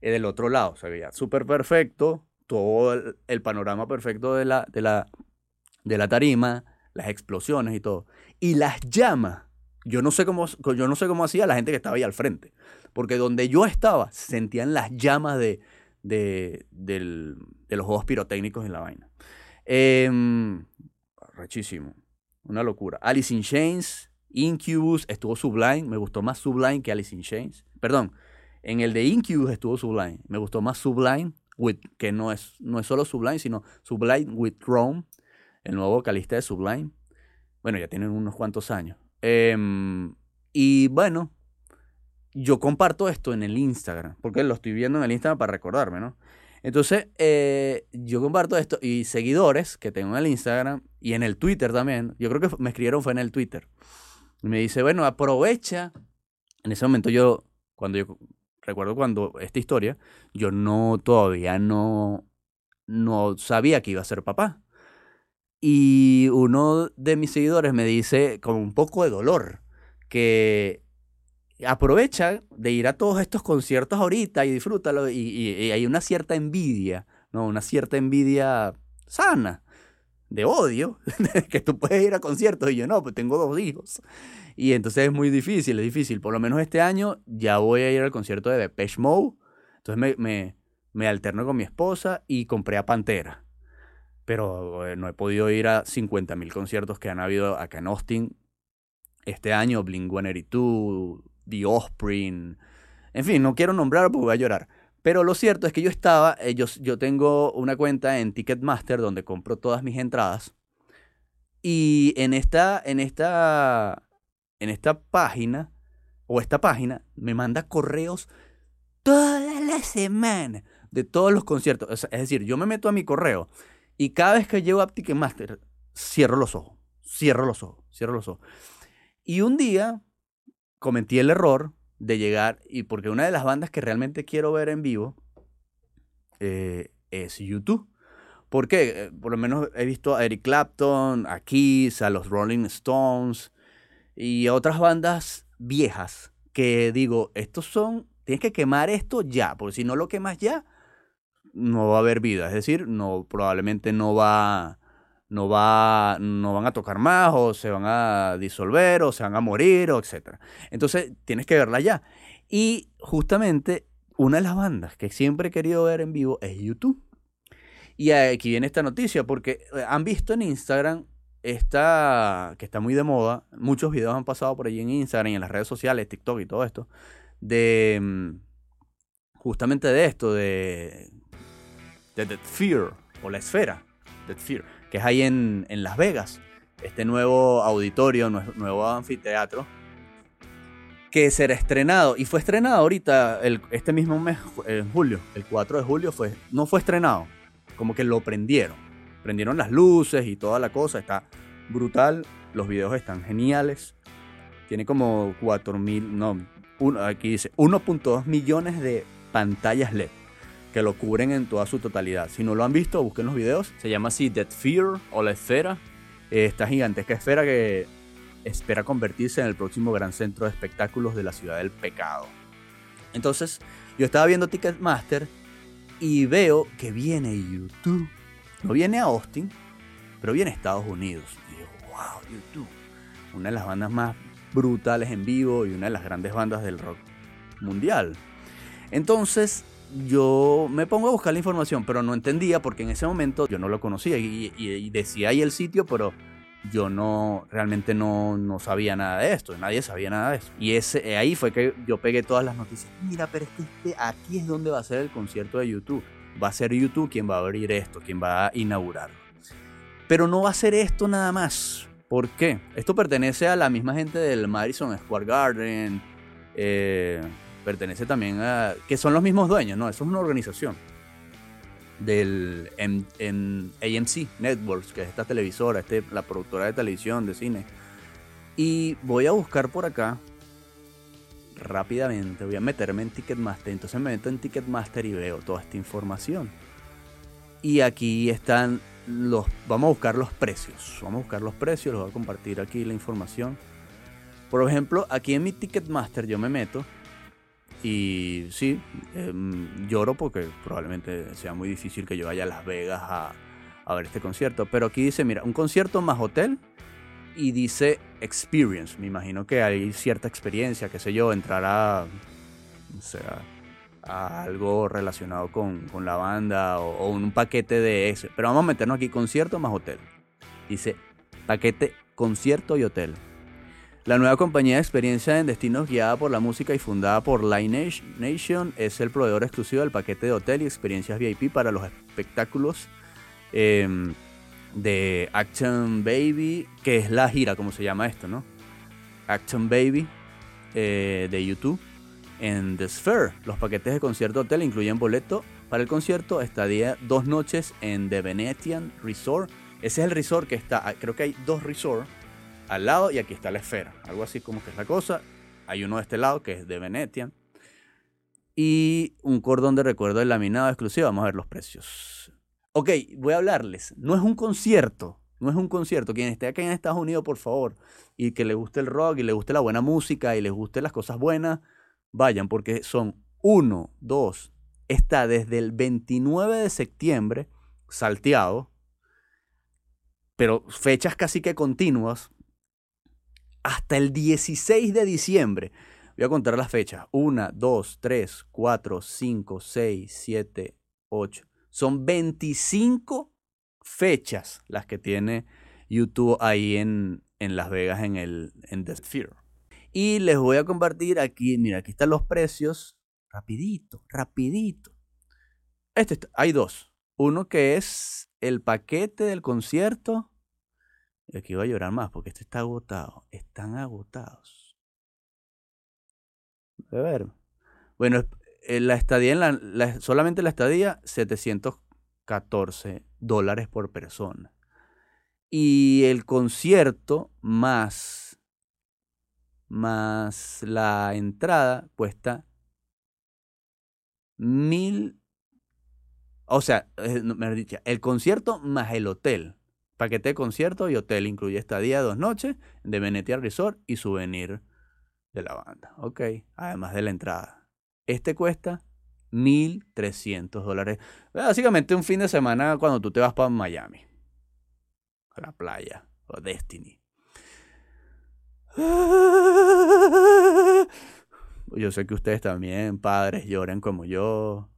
Y del otro lado se veía súper perfecto, todo el, panorama perfecto de la, de, la, de la tarima, las explosiones y todo. Y las llamas, yo no sé cómo, yo no sé cómo hacía la gente que estaba ahí al frente, porque donde yo estaba se sentían las llamas de, de, los juegos pirotécnicos en la vaina. Eh, rechísimo, una locura. Alice in Chains, Incubus, estuvo Sublime, me gustó más Sublime que Alice in Chains. Perdón, en el de Incubus estuvo Sublime, me gustó más Sublime que no es, no es solo Sublime, sino Sublime with Rome, el nuevo vocalista de Sublime. Bueno, ya tienen unos cuantos años. Em, y bueno, yo comparto esto en el Instagram, porque lo estoy viendo en el Instagram para recordarme, ¿no? Entonces, eh, yo comparto esto y seguidores que tengo en el Instagram y en el Twitter también. Yo creo que me escribieron fue en el Twitter. Me dice, bueno, aprovecha. En ese momento yo, cuando yo recuerdo cuando esta historia, yo no, todavía no, no sabía que iba a ser papá. Y uno de mis seguidores me dice, con un poco de dolor, que aprovecha de ir a todos estos conciertos ahorita y disfrútalo. Y, y hay una cierta envidia, ¿no? Una cierta envidia sana, de odio, *laughs* que tú puedes ir a conciertos y yo no, pues tengo dos hijos. Y entonces es muy difícil, es difícil. Por lo menos este año ya voy a ir al concierto de Depeche Mode. Entonces me, me, me alterno con mi esposa y compré a Pantera. Pero eh, no he podido ir a 50.000 conciertos que han habido acá en Austin este año. Blink-182, The Offspring. En fin, no quiero nombrar porque voy a llorar. Pero lo cierto es que yo estaba, eh, yo, tengo una cuenta en Ticketmaster donde compro todas mis entradas. Y en esta, en esta en esta página, o esta página, me manda correos toda la semana de todos los conciertos. Es decir, yo me meto a mi correo y cada vez que llego a Ticketmaster, cierro los ojos, cierro los ojos, cierro los ojos. Y un día cometí el error de llegar, y porque una de las bandas que realmente quiero ver en vivo eh, es YouTube. ¿Por qué? Eh, por lo menos he visto a Eric Clapton, a Kiss, a los Rolling Stones, y otras bandas viejas que digo, estos son, tienes que quemar esto ya, porque si no lo quemas ya, no va a haber vida, es decir, no probablemente no va no va no van a tocar más o se van a disolver o se van a morir o etcétera. Entonces, tienes que verla ya. Y justamente una de las bandas que siempre he querido ver en vivo es YouTube. Y aquí viene esta noticia porque eh, han visto en Instagram esta, que está muy de moda, muchos videos han pasado por allí en Instagram y en las redes sociales, TikTok y todo esto, de mm, justamente de esto, de, de The Fear, o la esfera, The Fear, que es ahí en, en Las Vegas, este nuevo auditorio, nuevo anfiteatro, que será estrenado, y fue estrenado ahorita, el, este mismo mes, en julio, el 4 de julio, fue, no fue estrenado, como que lo prendieron prendieron las luces y toda la cosa. Está brutal. Los videos están geniales. Tiene como 4000, no, aquí dice 1.2 millones de pantallas LED que lo cubren en toda su totalidad. Si no lo han visto, busquen los videos. Se llama así Dead Fear o la esfera. Esta gigantesca esfera que espera convertirse en el próximo gran centro de espectáculos de la ciudad del pecado. Entonces, yo estaba viendo Ticketmaster y veo que viene YouTube no viene a Austin, pero viene a Estados Unidos. Y digo, wow, YouTube. Una de las bandas más brutales en vivo y una de las grandes bandas del rock mundial. Entonces yo me pongo a buscar la información, pero no entendía porque en ese momento yo no lo conocía y, decía ahí el sitio, pero yo no realmente no, no, sabía nada de esto, nadie sabía nada de eso. Y ese, ahí fue que yo pegué todas las noticias. Mira, pero es que este, aquí es donde va a ser el concierto de YouTube va a ser YouTube quien va a abrir esto, quien va a inaugurar. Pero no va a ser esto nada más. ¿Por qué? Esto pertenece a la misma gente del Madison Square Garden. Eh, pertenece también a. que son los mismos dueños, ¿no? Eso es una organización. Del en, AMC Networks, que es esta televisora, este, la productora de televisión, de cine. Y voy a buscar por acá rápidamente voy a meterme en Ticketmaster. Entonces me meto en Ticketmaster y veo toda esta información. Y aquí están los... Vamos a buscar los precios. Vamos a buscar los precios. Les voy a compartir aquí la información. Por ejemplo, aquí en mi Ticketmaster yo me meto. Y sí, em, lloro porque probablemente sea muy difícil que yo vaya a Las Vegas a, ver este concierto. Pero aquí dice, mira, un concierto más hotel y dice experience. Me imagino que hay cierta experiencia, qué sé yo, entrar a, a algo relacionado con, la banda o, un paquete de ese. Pero vamos a meternos aquí, concierto más hotel. Dice paquete concierto y hotel. La nueva compañía de experiencia en destinos guiada por la música y fundada por Line Nation es el proveedor exclusivo del paquete de hotel y experiencias VIP para los espectáculos. Em, de Action Baby, que es la gira, como se llama esto, ¿no? Action Baby eh, de YouTube en The Sphere. Los paquetes de concierto hotel incluyen boleto para el concierto, estadía dos noches en The Venetian Resort. Ese es el resort que está, ah, creo que hay dos resorts al lado y aquí está la esfera. Algo así como que es la cosa. Hay uno de este lado que es The Venetian. Y un cordón de recuerdo de laminado exclusivo. Vamos a ver los precios. Ok, voy a hablarles. No es un concierto. No es un concierto. Quien esté acá en Estados Unidos, por favor, y que le guste el rock y le guste la buena música y les guste las cosas buenas, vayan porque son uno, dos. Está desde el 29 de septiembre salteado, pero fechas casi que continuas, hasta el 16 de diciembre. Voy a contar las fechas. 1, 2, 3, 4, 5, 6, 7, 8. Son 25 fechas las que tiene YouTube ahí en, Las Vegas en el en The Sphere. Y les voy a compartir aquí, mira, aquí están los precios. Rapidito, rapidito. Este hay dos. Uno que es el paquete del concierto. Y aquí voy a llorar más porque este está agotado. Están agotados. A ver. Bueno, eh, la estadía, en la, solamente la estadía, 714 dólares por persona. Y el concierto más, más la entrada cuesta mil, o sea, eh, el concierto más el hotel. Paquete de concierto y hotel incluye estadía dos noches de Venetia Resort y souvenir de la banda. Ok, además de la entrada. Este cuesta 1.300 dólares. Básicamente un fin de semana cuando tú te vas para Miami. A la playa. O Destiny. Yo sé que ustedes también, padres, lloren como yo.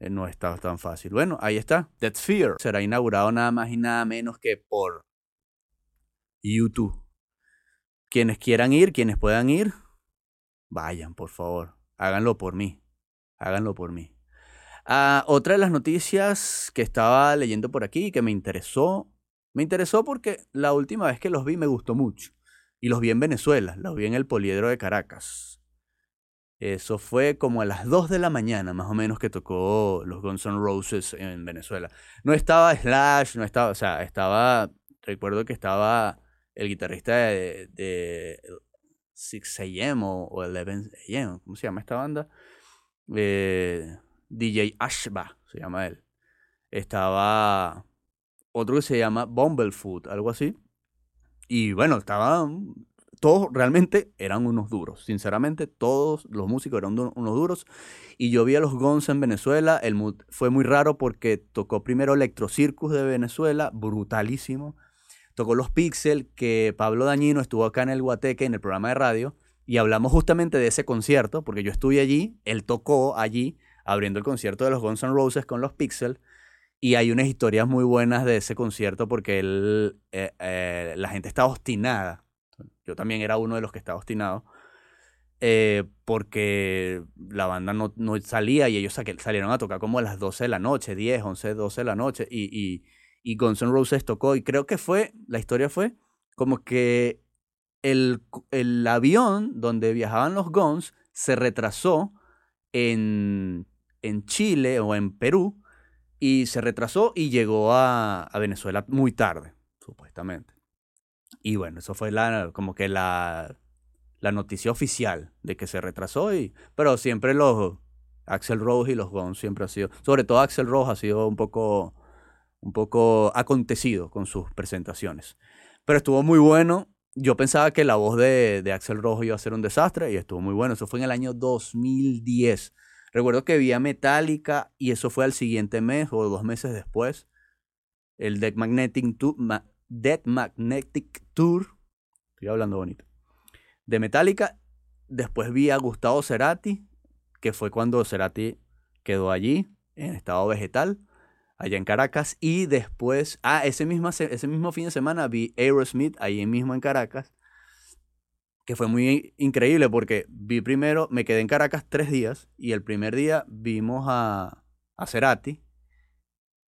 Eh, no está tan fácil. Bueno, ahí está. Dead Fear será inaugurado nada más y nada menos que por YouTube. Quienes quieran ir, quienes puedan ir, vayan, por favor. Háganlo por mí. Háganlo por mí. Ah, otra de las noticias que estaba leyendo por aquí que me interesó, me interesó porque la última vez que los vi me gustó mucho. Y los vi en Venezuela, los vi en el Poliedro de Caracas. Eso fue como a las 2 de la mañana, más o menos, que tocó los Guns N' Roses en Venezuela. No estaba Slash, no estaba, o sea, estaba, recuerdo que estaba el guitarrista de, de 6 AM o, 11 AM, ¿cómo se llama esta banda? Eh, DJ Ashba, se llama él. Estaba otro que se llama Bumblefoot, algo así. Y bueno, estaban. Todos realmente eran unos duros. Sinceramente, todos los músicos eran unos duros. Y yo vi a los Guns en Venezuela. El fue muy raro porque tocó primero Electro Circus de Venezuela, brutalísimo. Tocó los Pixel, que Pablo Dañino estuvo acá en el Guateque, en el programa de radio. Y hablamos justamente de ese concierto, porque yo estuve allí, él tocó allí abriendo el concierto de los Guns N' Roses con los Pixel. Y hay unas historias muy buenas de ese concierto porque él, eh, eh, la gente estaba obstinada. Yo también era uno de los que estaba obstinado. Eh, porque la banda no, no, salía y ellos salieron a tocar como a las 12 de la noche, 10, 11, 12 de la noche. Y, y, y Guns N' Roses tocó. Y creo que fue, la historia fue como que el, el avión donde viajaban los Guns se retrasó en en Chile o en Perú y se retrasó y llegó a, Venezuela muy tarde, supuestamente. Y bueno, eso fue la, como que la, la noticia oficial de que se retrasó, y, pero siempre los Axel Rose y los Guns siempre ha sido, sobre todo Axel Rose ha sido un poco, un poco acontecido con sus presentaciones. Pero estuvo muy bueno. Yo pensaba que la voz de, de Axel Rose iba a ser un desastre y estuvo muy bueno. Eso fue en el año 2010. Recuerdo que vi Metallica y eso fue al siguiente mes o dos meses después. El Dead Magnetic Tour, Dead Magnetic Tour, estoy hablando bonito, de Metallica. Después vi a Gustavo Cerati, que fue cuando Cerati quedó allí, en estado vegetal, allá en Caracas. Y después, ah, ese mismo, ese mismo fin de semana vi Aerosmith, ahí mismo en Caracas que fue muy increíble porque vi primero, me quedé en Caracas tres días y el primer día vimos a, a Cerati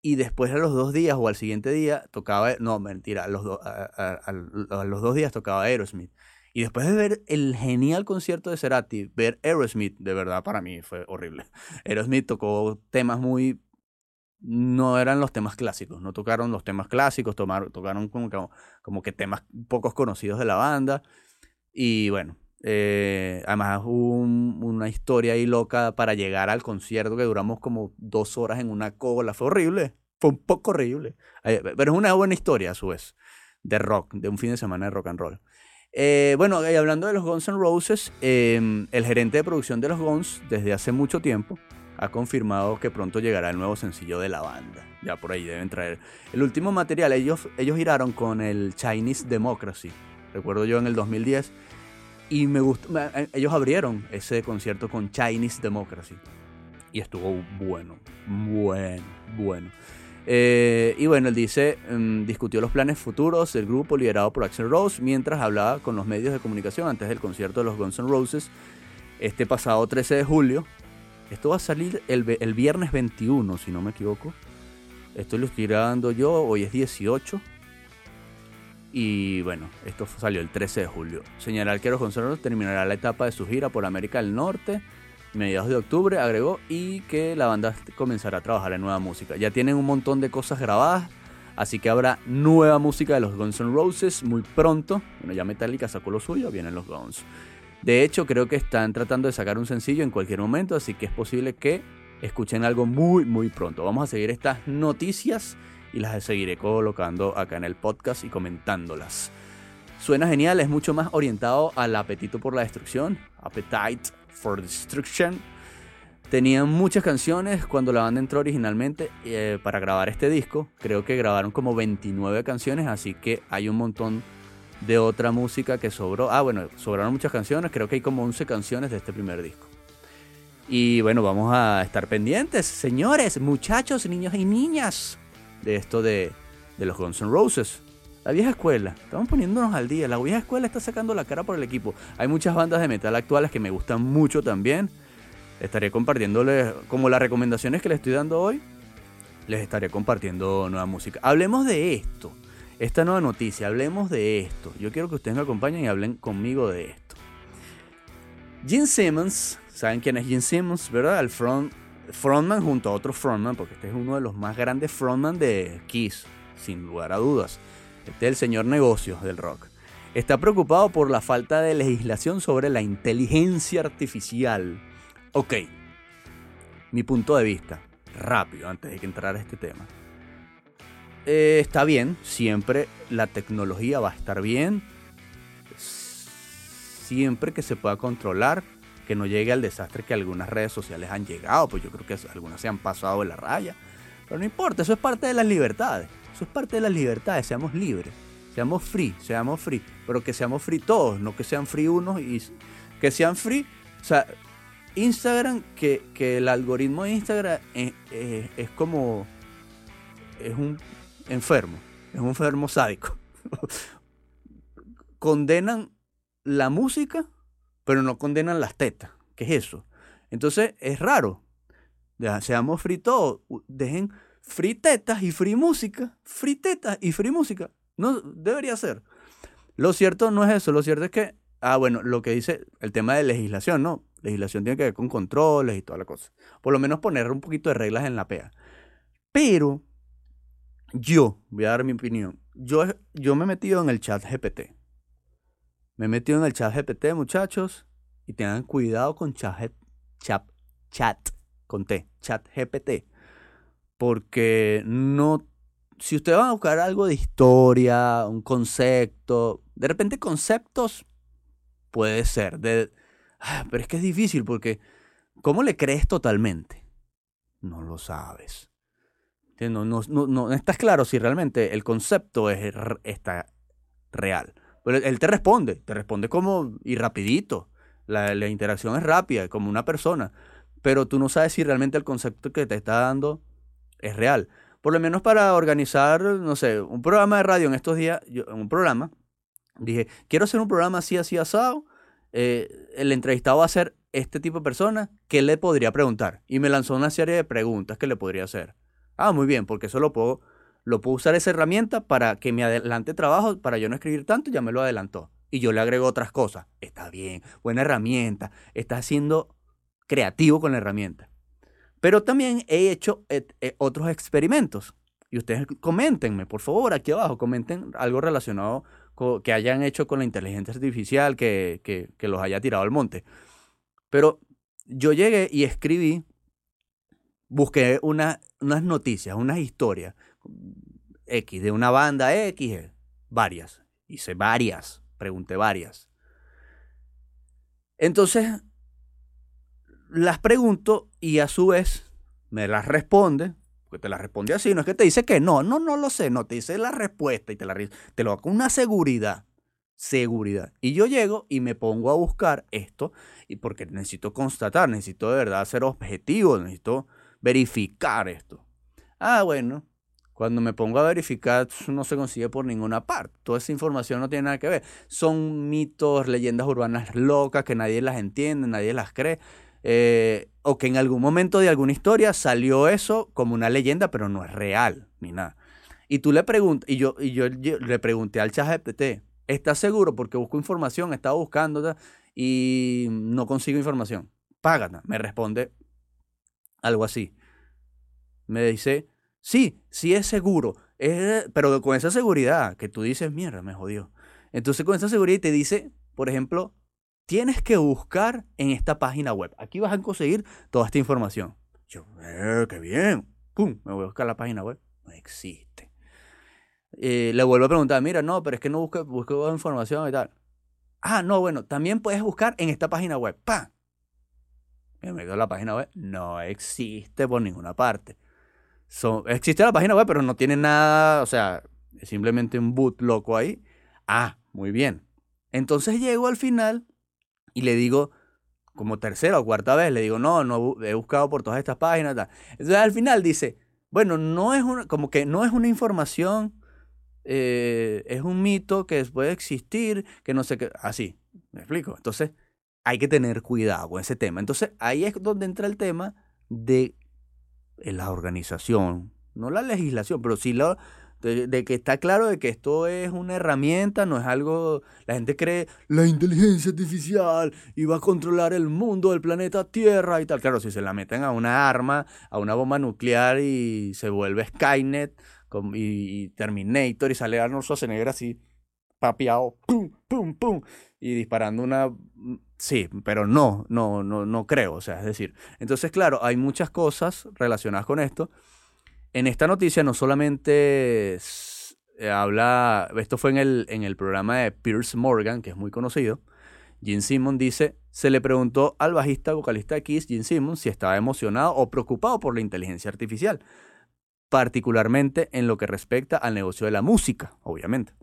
y después a los dos días o al siguiente día tocaba, no, mentira, a los, a, los dos días tocaba Aerosmith. Y después de ver el genial concierto de Cerati, ver Aerosmith, de verdad para mí fue horrible. *laughs* Aerosmith tocó temas muy... No eran los temas clásicos, no tocaron los temas clásicos, tocaron como como que temas pocos conocidos de la banda. Y bueno, eh, además una historia ahí loca para llegar al concierto que duramos como dos horas en una cola. Fue horrible, fue un poco horrible. Eh, pero es una buena historia a su vez, de rock, de un fin de semana de rock and roll. Eh, bueno, hablando de los Guns N' Roses, em, el gerente de producción de los Guns desde hace mucho tiempo ha confirmado que pronto llegará el nuevo sencillo de la banda. Ya por ahí deben traer el último material. Ellos, ellos giraron con el Chinese Democracy, recuerdo yo en el 2010. Y me gustó, eh, ellos abrieron ese concierto con Chinese Democracy. Y estuvo bueno, bueno, bueno. Eh, y bueno, él dice, mm, discutió los planes futuros del grupo liderado por Axel Rose mientras hablaba con los medios de comunicación antes del concierto de los Guns N' Roses este pasado 13 de julio. Esto va a salir el, viernes 21, si no me equivoco. Esto lo estoy grabando yo, hoy es 18. Y bueno, esto salió el 13 de julio. Señalar que los González terminará la etapa de su gira por América del Norte mediados de octubre, agregó, y que la banda comenzará a trabajar en nueva música. Ya tienen un montón de cosas grabadas, así que habrá nueva música de los Guns N' Roses muy pronto. Bueno, ya Metallica sacó lo suyo, vienen los Guns. De hecho, creo que están tratando de sacar un sencillo en cualquier momento, así que es posible que escuchen algo muy, muy pronto. Vamos a seguir estas noticias y las seguiré colocando acá en el podcast y comentándolas. Suena genial, es mucho más orientado al apetito por la destrucción, Appetite for Destruction. Tenían muchas canciones cuando la banda entró originalmente eh, para grabar este disco. Creo que grabaron como 29 canciones, así que hay un montón de otra música que sobró. Ah, bueno, sobraron muchas canciones, creo que hay como 11 canciones de este primer disco. Y bueno, vamos a estar pendientes, señores, muchachos, niños y niñas de esto de, los Guns N' Roses. La vieja escuela, estamos poniéndonos al día. La vieja escuela está sacando la cara por el equipo. Hay muchas bandas de metal actuales que me gustan mucho también. Estaré compartiéndoles, como las recomendaciones que les estoy dando hoy, les estaré compartiendo nueva música. Hablemos de esto, esta nueva noticia, hablemos de esto. Yo quiero que ustedes me acompañen y hablen conmigo de esto. Gene Simmons, ¿saben quién es Gene Simmons? ¿Verdad? El front, frontman junto a otro frontman, porque este es uno de los más grandes frontman de Kiss, sin lugar a dudas. Este es el señor negocios del rock. Está preocupado por la falta de legislación sobre la inteligencia artificial. Ok, mi punto de vista, rápido, antes de que entrar a este tema. Eh, está bien, siempre la tecnología va a estar bien, siempre que se pueda controlar, que no llegue al desastre que algunas redes sociales han llegado, pues yo creo que algunas se han pasado de la raya, pero no importa, eso es parte de las libertades. Eso es parte de las libertades, seamos libres, seamos free, seamos free, pero que seamos free todos, no que sean free unos y que sean free. O sea, Instagram, que, el algoritmo de Instagram es, es, como, es un enfermo, es un enfermo sádico. *laughs* condenan la música, pero no condenan las tetas. ¿Qué es eso? Entonces es raro. Seamos free dejen free tetas y free música, free tetas y free música. No debería ser. Lo cierto no es eso, lo cierto es que, ah, bueno, lo que dice el tema de legislación, ¿no? Legislación tiene que ver con controles y toda la cosa. Por lo menos poner un poquito de reglas en la PEA. Pero yo, voy a dar mi opinión, yo, yo me he metido en el chat GPT. Me he metido en el chat GPT, muchachos, y tengan cuidado con chat, chat, chat, con T, chat GPT porque no, si ustedes van a buscar algo de historia, un concepto, de repente conceptos puede ser, de, ah, pero es que es difícil porque ¿cómo le crees totalmente? No lo sabes. No, no, no, estás claro si realmente el concepto es, está real. Pero él te responde, te responde como y rapidito. La, interacción es rápida, como una persona. Pero tú no sabes si realmente el concepto que te está dando es real. Por lo menos para organizar, no sé, un programa de radio en estos días, un programa, dije, quiero hacer un programa así, así, asado. Eh, el entrevistado va a ser este tipo de persona, ¿qué le podría preguntar? Y me lanzó una serie de preguntas que le podría hacer. Ah, muy bien, porque eso lo puedo, lo puedo usar esa herramienta para que me adelante trabajo, para yo no escribir tanto, ya me lo adelantó. Y yo le agrego otras cosas. Está bien, buena herramienta. Está siendo creativo con la herramienta. Pero también he hecho eh, eh, otros experimentos. Y ustedes coméntenme, por favor, aquí abajo, comenten algo relacionado con, que hayan hecho con la inteligencia artificial, que, que, los haya tirado al monte. Pero yo llegué y escribí, busqué unas noticias, unas historias X, de una banda X, eh, varias. Hice varias, pregunté varias. Entonces las pregunto y a su vez me las responde, porque te las responde así, no es que te dice que no, no, no lo sé, no, te dice la respuesta y te, la, te lo da con una seguridad, seguridad. Y yo llego y me pongo a buscar esto, y porque necesito constatar, necesito de verdad ser objetivo, necesito verificar esto. Ah, bueno, cuando me pongo a verificar, no se consigue por ninguna parte. Toda esa información no tiene nada que ver. Son mitos, leyendas urbanas locas que nadie las entiende, nadie las cree. Eh, o que en algún momento de alguna historia salió eso como una leyenda, pero no es real ni nada. Y tú le preguntas, y yo, y yo, le pregunté al chat GPT, ¿estás seguro? Porque busco información, estaba buscando y no consigo información. Págata. Me responde algo así. Me dice, sí, sí es seguro, pero con esa seguridad que tú dices, mierda, me jodió. Entonces con esa seguridad te dice, por ejemplo, tienes que buscar en esta página web. Aquí vas a conseguir toda esta información. Yo, eh, qué bien. Pum, me voy a buscar la página web. No existe. Eh, le vuelvo a preguntar, mira, no, pero es que no busco, busco información y tal. Ah, no, bueno, también puedes buscar en esta página web. ¡Pam! Me meto a la página web. No existe por ninguna parte. Existe la página web, pero no tiene nada, o sea, es simplemente un boot loco ahí. Ah, muy bien. Entonces llego al final y le digo, como tercera o cuarta vez, le digo, no, no he buscado por todas estas páginas. Entonces al final dice, bueno, no es una, como que no es una información eh, es un mito que puede existir, que no sé qué, así, me explico. Entonces, hay que tener cuidado con ese tema. Entonces, ahí es donde entra el tema de la organización, no la legislación, pero sí la, de, que está claro de que esto es una herramienta, no es algo, la gente cree, la inteligencia artificial y va a controlar el mundo, el planeta Tierra y tal. Claro, si se la meten a una arma, a una bomba nuclear y se vuelve Skynet y, Terminator y sale Arnold Schwarzenegger así, papeado, pum, pum, pum, y disparando una... Sí, pero no, no, no, no creo, o sea, es decir, entonces claro, hay muchas cosas relacionadas con esto en esta noticia no solamente eh, habla, esto fue en el, en el programa de Pierce Morgan, que es muy conocido, Gene Simmons dice, se le preguntó al bajista vocalista de Kiss, Gene Simmons, si estaba emocionado o preocupado por la inteligencia artificial, particularmente en lo que respecta al negocio de la música, obviamente.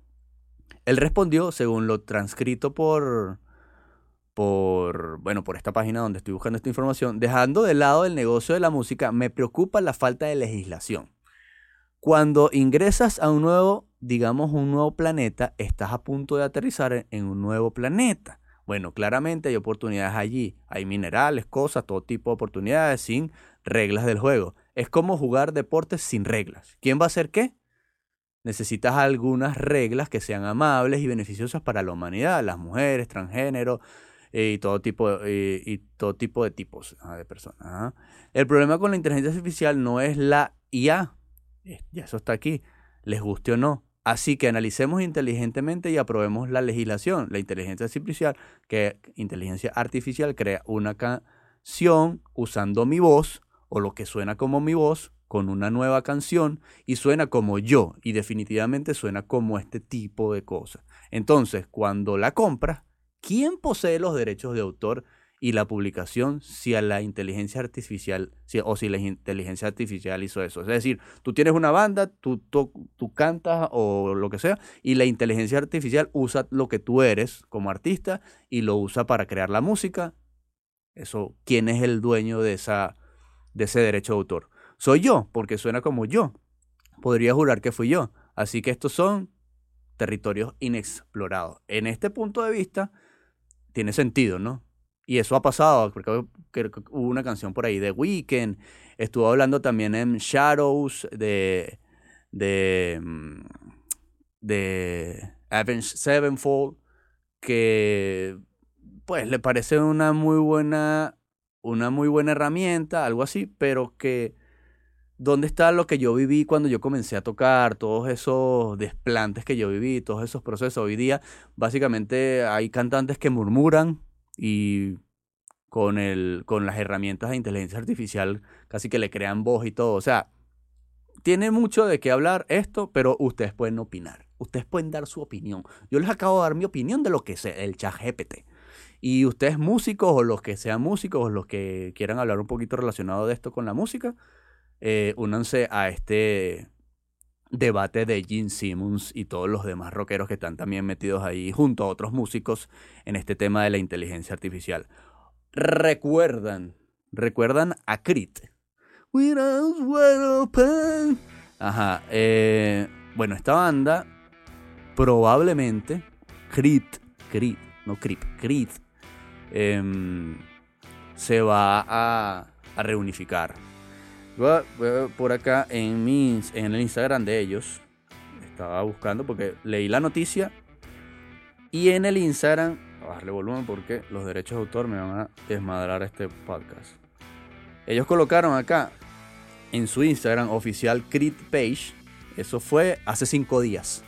Él respondió, según lo transcrito por, por, bueno, por esta página donde estoy buscando esta información, dejando de lado el negocio de la música, me preocupa la falta de legislación. Cuando ingresas a un nuevo, digamos, un nuevo planeta, estás a punto de aterrizar en un nuevo planeta. Bueno, claramente hay oportunidades allí, hay minerales, cosas, todo tipo de oportunidades sin reglas del juego. Es como jugar deportes sin reglas. ¿Quién va a hacer qué? Necesitas algunas reglas que sean amables y beneficiosas para la humanidad, las mujeres, transgénero, y todo tipo, y todo tipo de tipos de personas. El problema con la inteligencia artificial no es la IA, ya eso está aquí, les guste o no. Así que analicemos inteligentemente y aprobemos la legislación. La inteligencia artificial, que inteligencia artificial crea una canción usando mi voz o lo que suena como mi voz con una nueva canción y suena como yo y definitivamente suena como este tipo de cosas. Entonces, cuando la compras, ¿quién posee los derechos de autor y la publicación si a la inteligencia artificial o si la inteligencia artificial hizo eso? Es decir, tú tienes una banda, tú, tú, cantas o lo que sea, y la inteligencia artificial usa lo que tú eres como artista y lo usa para crear la música. Eso, ¿quién es el dueño de, esa, de ese derecho de autor? Soy yo, porque suena como yo. Podría jurar que fui yo. Así que estos son territorios inexplorados. En este punto de vista, tiene sentido, ¿no? Y eso ha pasado, porque hubo una canción por ahí de Weekend, estuvo hablando también en Shadows de, de, mm, de Avenged Sevenfold, que pues le parece una muy buena, una muy buena herramienta, algo así, pero que ¿dónde está lo que yo viví cuando yo comencé a tocar? Todos esos desplantes que yo viví, todos esos procesos. Hoy día, básicamente, hay cantantes que murmuran y con, el, con las herramientas de inteligencia artificial casi que le crean voz y todo. O sea, tiene mucho de qué hablar esto, pero ustedes pueden opinar. Ustedes pueden dar su opinión. Yo les acabo de dar mi opinión de lo que es el chat GPT. Y ustedes músicos o los que sean músicos o los que quieran hablar un poquito relacionado de esto con la música, eh, únanse a este debate de Gene Simmons y todos los demás rockeros que están también metidos ahí junto a otros músicos en este tema de la inteligencia artificial. Recuerdan, recuerdan a Crit. Ajá, eh, bueno, esta banda probablemente Crit, Crit, no Crit, Crit, em, se va a, a reunificar por acá en, mis, en el Instagram de ellos. Estaba buscando porque leí la noticia. Y en el Instagram, a darle volumen porque los derechos de autor me van a desmadrar este podcast. Ellos colocaron acá en su Instagram oficial Crit Page. Eso fue hace cinco días.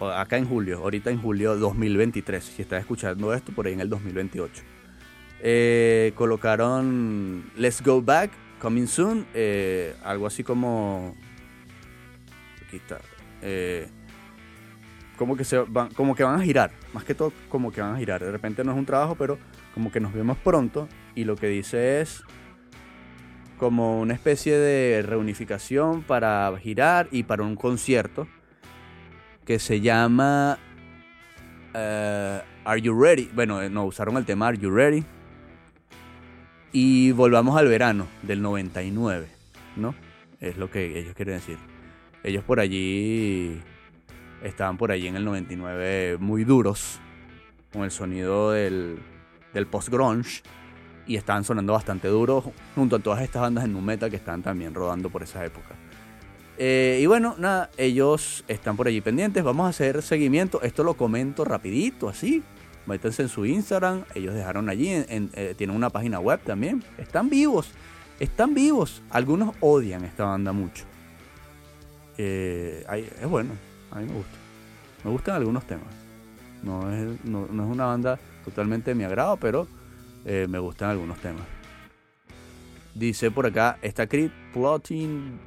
Acá en julio, ahorita en julio 2023. Si estás escuchando esto, por ahí en el 2028. Eh, colocaron Let's Go Back Coming Soon, eh, algo así como. Aquí está. Eh, como que se van, como que van a girar, más que todo como que van a girar. De repente no es un trabajo, pero como que nos vemos pronto y lo que dice es como una especie de reunificación para girar y para un concierto que se llama eh, Are You Ready? Bueno, no usaron el tema Are You Ready y volvamos al verano del 99, ¿no? Es lo que ellos quieren decir. Ellos por allí estaban por allí en el 99 muy duros, con el sonido del, del post-grunge, y estaban sonando bastante duros, junto a todas estas bandas en nu metal que estaban también rodando por esa época. Eh, y bueno, nada, ellos están por allí pendientes, vamos a hacer seguimiento, esto lo comento rapidito, así, métanse en su Instagram, ellos dejaron allí, eh, tienen una página web también, están vivos, están vivos, algunos odian esta banda mucho. Eh, es bueno, a mí me gusta. Me gustan algunos temas. No es, no, es una banda totalmente de mi agrado, pero eh, me gustan algunos temas. Dice por acá, está Creed Plotting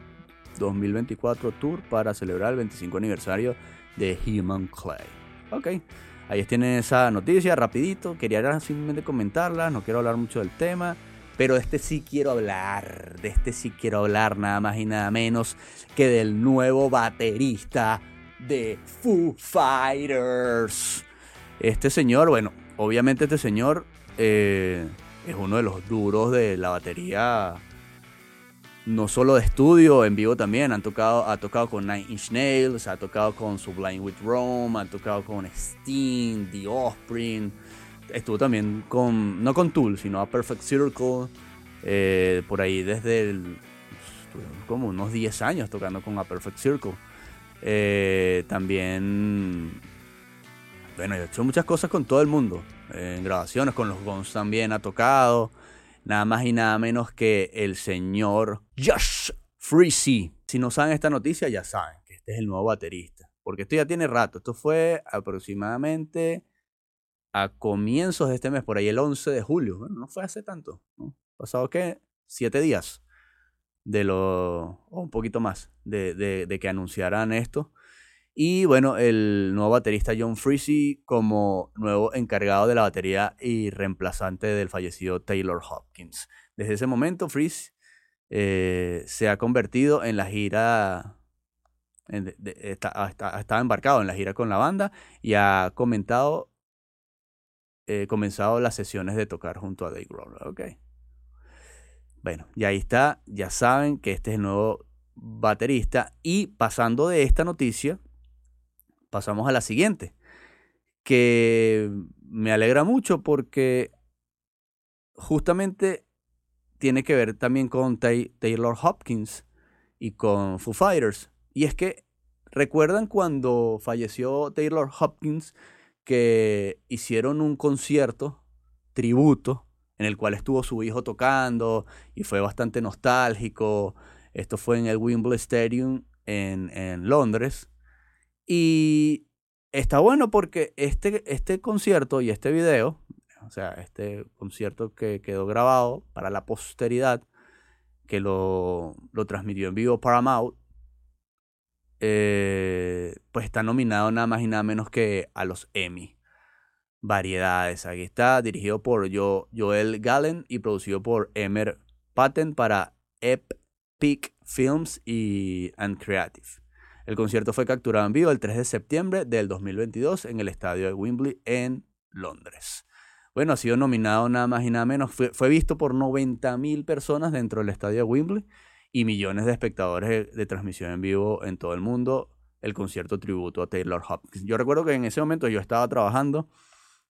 2024 Tour para celebrar el 25 aniversario de Human Clay. Ok, ahí tienen esa noticia, rapidito. Quería simplemente comentarla, no quiero hablar mucho del tema. Pero de este sí quiero hablar, de este sí quiero hablar nada más y nada menos que del nuevo baterista de Foo Fighters. Este señor, bueno, obviamente este señor eh, es uno de los duros de la batería, no solo de estudio, en vivo también. Han tocado, ha tocado con Nine Inch Nails, ha tocado con Sublime with Rome, ha tocado con Sting, The Offspring estuvo también con, no con Tool, sino a Perfect Circle, eh, por ahí desde el, como unos 10 años tocando con a Perfect Circle. Eh, también, bueno, he hecho muchas cosas con todo el mundo, en grabaciones, con los Guns también ha tocado, nada más y nada menos que el señor Josh Freezy. Si no saben esta noticia, ya saben que este es el nuevo baterista, porque esto ya tiene rato, esto fue aproximadamente a comienzos de este mes, por ahí el 11 de julio. Bueno, no fue hace tanto. Pasado que siete días de lo, o un poquito más, de, de, que anunciaran esto. Y bueno, el nuevo baterista John Freezy como nuevo encargado de la batería y reemplazante del fallecido Taylor Hopkins. Desde ese momento, Freeze eh, se ha convertido en la gira estaba embarcado en la gira con la banda y ha comentado eh, comenzado las sesiones de tocar junto a Dave Grohl. Ok. Bueno, y ahí está. Ya saben que este es el nuevo baterista. Y pasando de esta noticia, pasamos a la siguiente. Que me alegra mucho porque justamente tiene que ver también con Taylor Hopkins y con Foo Fighters. Y es que, ¿recuerdan cuando falleció Taylor Hopkins? que hicieron un concierto tributo en el cual estuvo su hijo tocando y fue bastante nostálgico. Esto fue en el Wembley Stadium en, en Londres. Y está bueno porque este, este concierto y este video, o sea, este concierto que quedó grabado para la posteridad, que lo, lo transmitió en vivo Paramount, eh, pues está nominado nada más y nada menos que a los Emmy. Variedades. Aquí está dirigido por Joel Gallen y producido por Emer Patton para Epic Films y And Creative. El concierto fue capturado en vivo el 3 de septiembre del 2022 en el estadio de Wembley en Londres. Bueno, ha sido nominado nada más y nada menos. Fue, fue visto por 90.000 personas dentro del estadio de Wembley y millones de espectadores de, transmisión en vivo en todo el mundo el concierto tributo a Taylor Hopkins. Yo recuerdo que en ese momento yo estaba trabajando,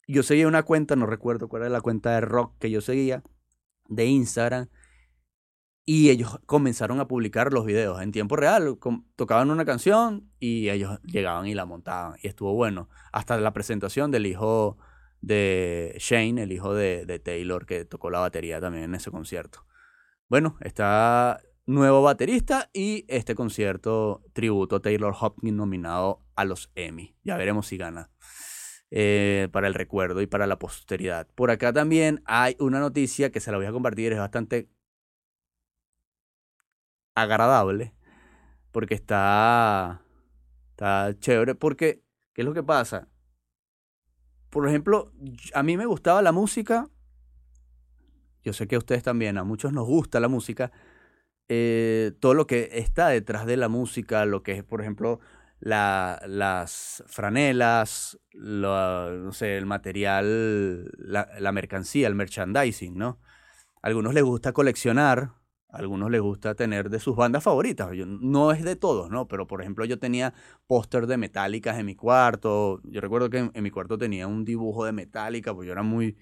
yo seguía una cuenta, no recuerdo cuál era la cuenta de rock que yo seguía, de Instagram, y ellos comenzaron a publicar los videos en tiempo real. Tocaban una canción y ellos llegaban y la montaban. Y estuvo bueno. Hasta la presentación del hijo de Shane, el hijo de, Taylor, que tocó la batería también en ese concierto. Bueno, está nuevo baterista y este concierto tributo a Taylor Hopkins nominado a los Emmy. Ya veremos si gana. Eh, para el recuerdo y para la posteridad. Por acá también hay una noticia que se la voy a compartir, es bastante agradable, porque está, está chévere, porque, ¿qué es lo que pasa? Por ejemplo, a mí me gustaba la música, yo sé que a ustedes también, a muchos nos gusta la música, eh, todo lo que está detrás de la música, lo que es, por ejemplo, la, las franelas, no sé, el material, la, mercancía, el merchandising, ¿no? A algunos les gusta coleccionar, algunos les gusta tener de sus bandas favoritas. Yo, no es de todos, ¿no? Pero por ejemplo, yo tenía póster de Metallica en mi cuarto. Yo recuerdo que en, mi cuarto tenía un dibujo de Metallica, porque yo era muy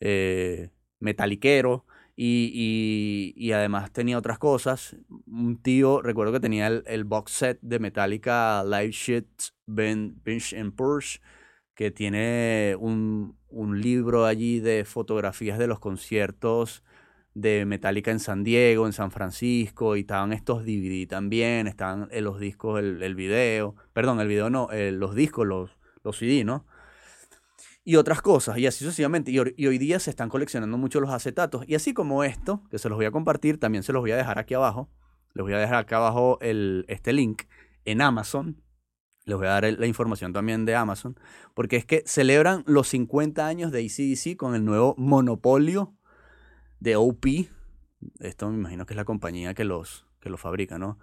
eh, metaliquero. Y, y, además tenía otras cosas. Un tío, recuerdo que tenía el, box set de Metallica Live Shit, Bench and Purge, que tiene un, un libro allí de fotografías de los conciertos de Metallica en San Diego, en San Francisco, y estaban estos DVD también, estaban en los discos, el, el video, perdón, el video no, eh, los discos, los, los CD, ¿no? Y otras cosas, y así sucesivamente. Y, hoy día se están coleccionando mucho los acetatos. Y así como esto, que se los voy a compartir, también se los voy a dejar aquí abajo. Les voy a dejar acá abajo el, este link en Amazon. Les voy a dar la información también de Amazon. Porque es que celebran los 50 años de ACDC con el nuevo monopolio de OP. Esto me imagino que es la compañía que los, que los fabrica, ¿no?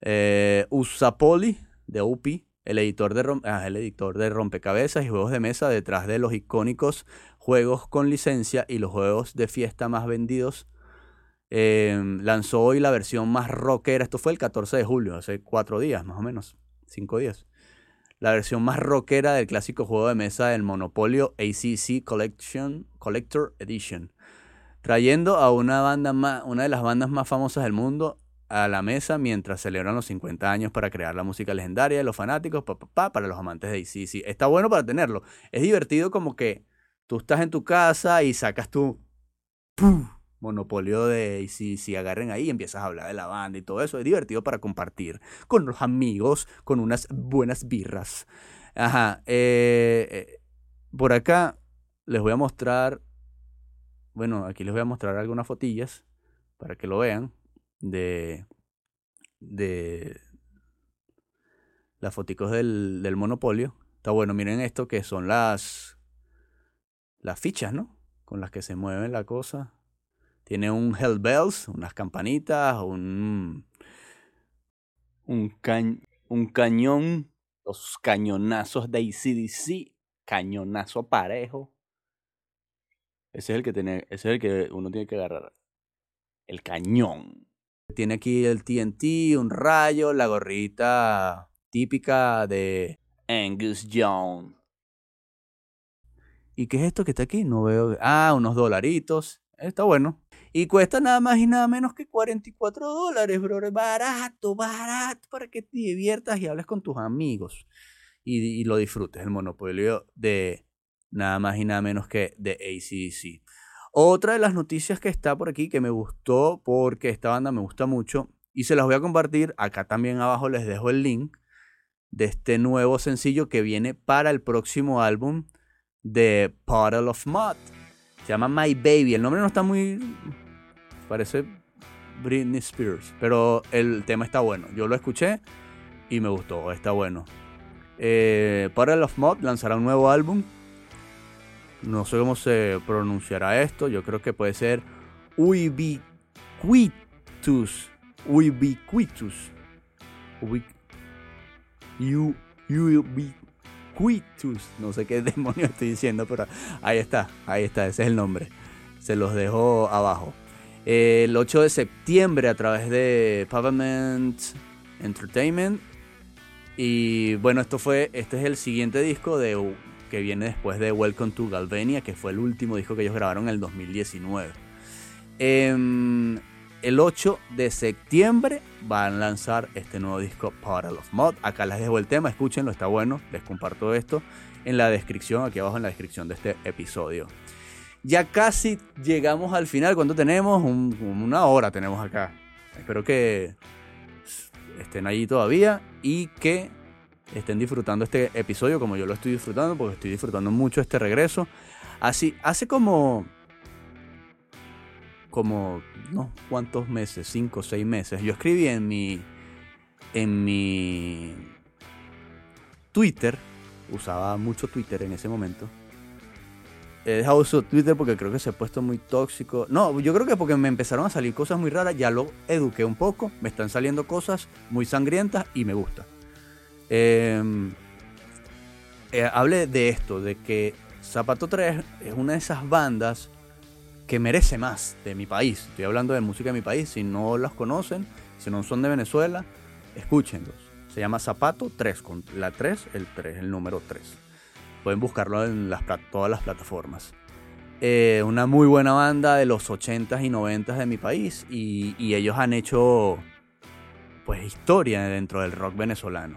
Eh, Usapoli de OP, el editor de, ah, el editor de rompecabezas y juegos de mesa detrás de los icónicos juegos con licencia y los juegos de fiesta más vendidos. Em, lanzó hoy la versión más rockera. Esto fue el 14 de julio, hace cuatro días más o menos, cinco días. La versión más rockera del clásico juego de mesa del Monopolio ACC Collection Collector Edition trayendo a una banda más, una de las bandas más famosas del mundo a la mesa mientras celebran los 50 años para crear la música legendaria de los fanáticos, para los amantes de sí Está bueno para tenerlo. Es divertido como que tú estás en tu casa y sacas tu monopolio de si si agarren ahí y empiezas a hablar de la banda y todo eso. Es divertido para compartir con los amigos, con unas buenas birras. Ajá. Eh, eh, por acá les voy a mostrar bueno, aquí les voy a mostrar algunas fotillas para que lo vean de, de las foticos del, del monopolio. Está bueno, miren esto que son las, las fichas, ¿no? Con las que se mueve la cosa. Tiene un Hell Bells, unas campanitas, un, un, un cañón, los cañonazos de ACDC, cañonazo parejo. Ese es el que tiene, ese es el que uno tiene que agarrar. El cañón. Tiene aquí el TNT, un rayo, la gorrita típica de Angus Young. ¿Y qué es esto que está aquí? No veo. Ah, unos dolaritos. Está bueno. Y cuesta nada más y nada menos que 44 dólares, bro. Barato, barato, para que te diviertas y hables con tus amigos. Y, y lo disfrutes. El monopolio de nada más y nada menos que de ACDC. Otra de las noticias que está por aquí que me gustó porque esta banda me gusta mucho y se las voy a compartir, acá también abajo les dejo el link de este nuevo sencillo que viene para el próximo álbum de Puddle of Mud. Se llama My Baby, el nombre no está muy... parece Britney Spears, pero el tema está bueno. Yo lo escuché y me gustó, está bueno. Eh, of Mud lanzará un nuevo álbum no sé cómo se pronunciará esto. Yo creo que puede ser ubiquitus. Ubiquitus. Ubiquitus. No sé qué *laughs* demonio estoy diciendo, pero ahí está. Ahí está. Ese es el nombre. Se los dejo abajo. El 8 de septiembre a través de Pavement Entertainment. Y bueno, esto fue. Este es el siguiente disco de que viene después de Welcome to Galvania, que fue el último disco que ellos grabaron en el 2019. Em, el 8 de septiembre van a lanzar este nuevo disco Power of Mod. Acá les dejo el tema, escúchenlo, está bueno. Les comparto esto en la descripción, aquí abajo en la descripción de este episodio. Ya casi llegamos al final. ¿Cuánto tenemos? una hora tenemos acá. Espero que estén allí todavía y que estén disfrutando este episodio como yo lo estoy disfrutando, porque estoy disfrutando mucho este regreso. Así, hace como. como. no, ¿cuántos meses? Cinco o seis meses. Yo escribí en mi. en mi. Twitter. Usaba mucho Twitter en ese momento. He dejado su Twitter porque creo que se ha puesto muy tóxico. No, yo creo que porque me empezaron a salir cosas muy raras. Ya lo eduqué un poco. Me están saliendo cosas muy sangrientas y me gusta. Em, eh, hable de esto, de que Zapato 3 es una de esas bandas que merece más de mi país. Estoy hablando de música de mi país. Si no las conocen, si no son de Venezuela, escúchenlos. Se llama Zapato 3, con la 3, el 3, el número 3. Pueden buscarlo en todas las plataformas. Eh, una muy buena banda de los 80s y 90s de mi país y, y ellos han hecho pues historia dentro del rock venezolano.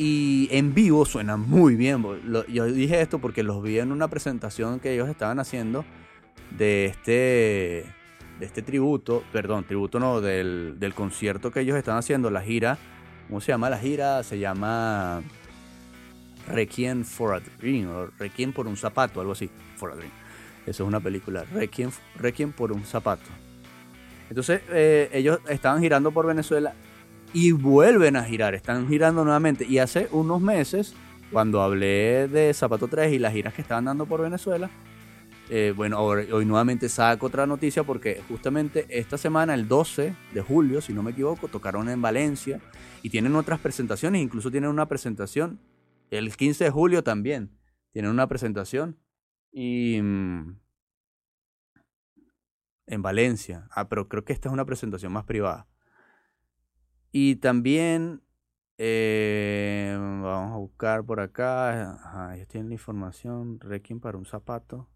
Y en vivo suena muy bien. Yo dije esto porque los vi en una presentación que ellos estaban haciendo de este, de este tributo, perdón, tributo no, del, del concierto que ellos están haciendo, la gira. ¿Cómo se llama la gira? Se llama Requiem for a Dream, o Requiem por un zapato, algo así. For a Dream. Eso es una película. Requiem, Requiem por un zapato. Entonces, eh, ellos estaban girando por Venezuela y vuelven a girar, están girando nuevamente. Y hace unos meses, cuando hablé de Zapato 3 y las giras que estaban dando por Venezuela, eh, bueno, hoy, nuevamente saco otra noticia porque justamente esta semana, el 12 de julio, si no me equivoco, tocaron en Valencia y tienen otras presentaciones, incluso tienen una presentación el 15 de julio también, tienen una presentación y... Mm, en Valencia. Ah, pero creo que esta es una presentación más privada. Y también eh, vamos a buscar por acá. Ajá, ellos tienen la información. Requiem para un zapato.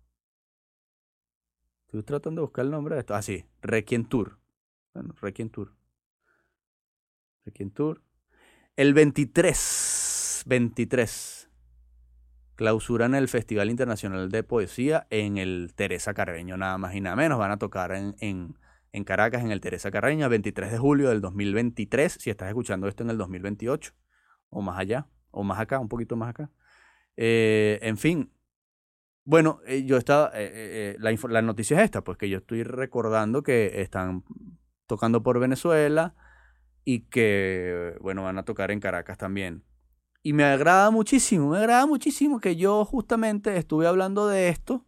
Estoy tratando de buscar el nombre de esto. Ah, sí. Requiem Tour. Bueno, Requiem Tour. Requiem Tour. El 23. 23. Clausuran el Festival Internacional de Poesía en el Teresa Carreño, nada más y nada menos. Van a tocar en, en en Caracas, en el Teresa Carreño, el 23 de julio del 2023, si estás escuchando esto en el 2028, o más allá, o más acá, un poquito más acá. Eh, en fin, bueno, eh, yo estaba, eh, la, la, noticia es esta, pues que yo estoy recordando que están tocando por Venezuela y que, bueno, van a tocar en Caracas también. Y me agrada muchísimo, me agrada muchísimo que yo justamente estuve hablando de esto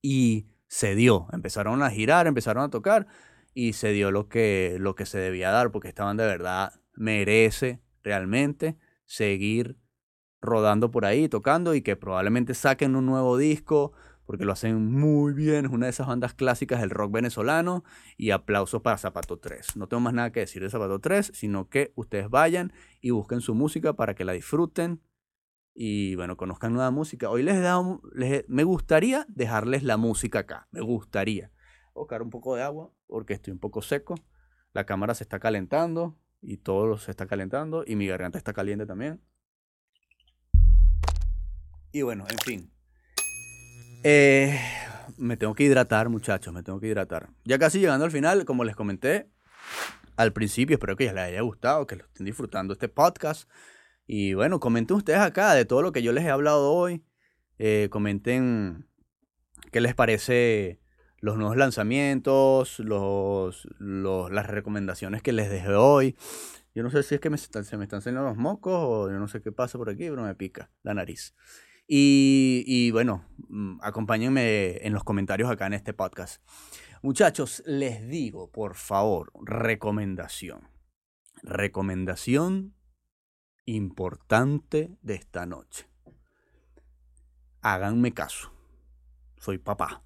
y se dio. Empezaron a girar, empezaron a tocar y se dio lo que, lo que se debía dar, porque estaban de verdad, merece realmente seguir rodando por ahí, tocando y que probablemente saquen un nuevo disco, porque lo hacen muy bien, es una de esas bandas clásicas del rock venezolano y aplausos para Zapato 3. No tengo más nada que decir de Zapato 3, sino que ustedes vayan y busquen su música para que la disfruten y bueno, conozcan nueva música. Hoy les, da, les me gustaría dejarles la música acá, me gustaría. Buscar un poco de agua porque estoy un poco seco. La cámara se está calentando y todo se está calentando y mi garganta está caliente también. Y bueno, en fin. Eh, me tengo que hidratar, muchachos, me tengo que hidratar. Ya casi llegando al final, como les comenté al principio, espero que ya les haya gustado, que lo estén disfrutando este podcast. Y bueno, comenten ustedes acá de todo lo que yo les he hablado hoy. Eh, comenten qué les parece los nuevos lanzamientos, los, los, las recomendaciones que les dejé hoy. Yo no sé si es que me se me están saliendo los mocos o yo no sé qué pasa por aquí, pero me pica la nariz. Y, y bueno, mm, acompáñenme en los comentarios acá en este podcast. Muchachos, les digo, por favor, recomendación. Recomendación importante de esta noche. Háganme caso. Soy papá.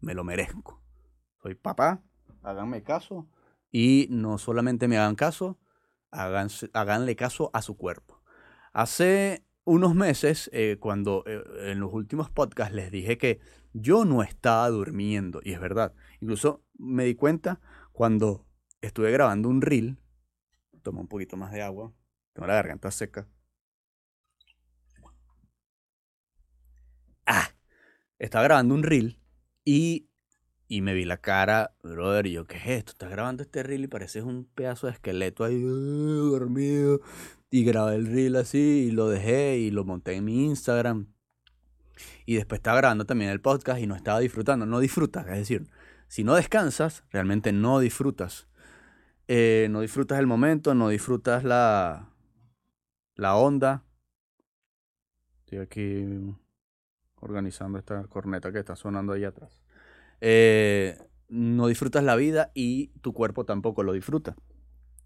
Me lo merezco. Soy papá. Háganme caso. Y no solamente me hagan caso, háganle caso a su cuerpo. Hace unos meses, eh, cuando eh, en los últimos podcasts les dije que yo no estaba durmiendo, y es verdad, incluso me di cuenta cuando estuve grabando un reel, toma un poquito más de agua, tengo la garganta seca. Ah, estaba grabando un reel y, y me vi la cara, brother, y yo, ¿qué es esto? Estás grabando este reel y pareces un pedazo de esqueleto ahí uh, dormido. Y grabé el reel así y lo dejé y lo monté en mi Instagram. Y después estaba grabando también el podcast y no estaba disfrutando. No disfrutas, es decir, si no descansas, realmente no disfrutas. Eh, no disfrutas el momento, no disfrutas la, la onda. Estoy aquí organizando esta corneta que está sonando ahí atrás. Eh, no disfrutas la vida y tu cuerpo tampoco lo disfruta.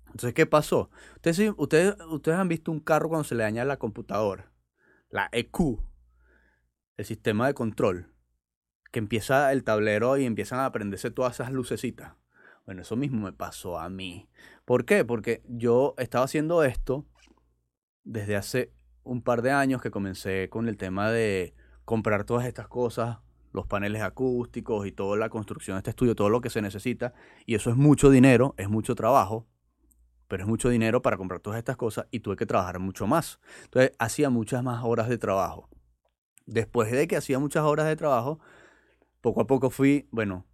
Entonces, ¿qué pasó? Ustedes, ustedes, ustedes han visto un carro cuando se le daña la computadora, la EQ, el sistema de control, que empieza el tablero y empiezan a aprenderse todas esas lucecitas. Bueno, eso mismo me pasó a mí. ¿Por qué? Porque yo estaba haciendo esto desde hace un par de años que comencé con el tema de comprar todas estas cosas, los paneles acústicos y toda la construcción de este estudio, todo lo que se necesita. Y eso es mucho dinero, es mucho trabajo, pero es mucho dinero para comprar todas estas cosas y tuve que trabajar mucho más. Entonces hacía muchas más horas de trabajo. Después de que hacía muchas horas de trabajo, poco a poco fui, bueno,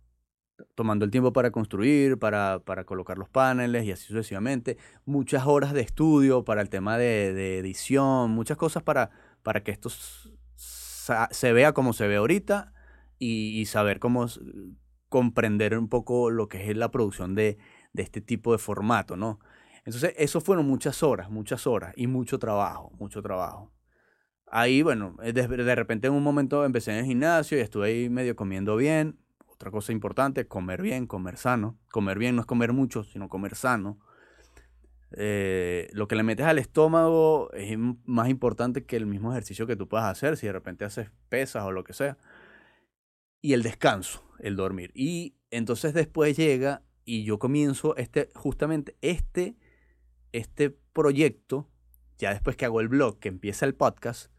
tomando el tiempo para construir, para, para, colocar los paneles y así sucesivamente. Muchas horas de estudio para el tema de, edición, muchas cosas para, para que esto se vea como se ve ahorita y, saber cómo comprender un poco lo que es la producción de, de este tipo de formato, ¿no? Entonces, eso fueron muchas horas, muchas horas y mucho trabajo, mucho trabajo. Ahí, bueno, de, de repente en un momento empecé en el gimnasio y estuve ahí medio comiendo bien, otra cosa importante, comer bien, comer sano. Comer bien no es comer mucho, sino comer sano. Eh, lo que le metes al estómago es más importante que el mismo ejercicio que tú puedas hacer, si de repente haces pesas o lo que sea. Y el descanso, el dormir. Y entonces después llega y yo comienzo este, justamente este, este proyecto, ya después que hago el blog, que empieza el podcast,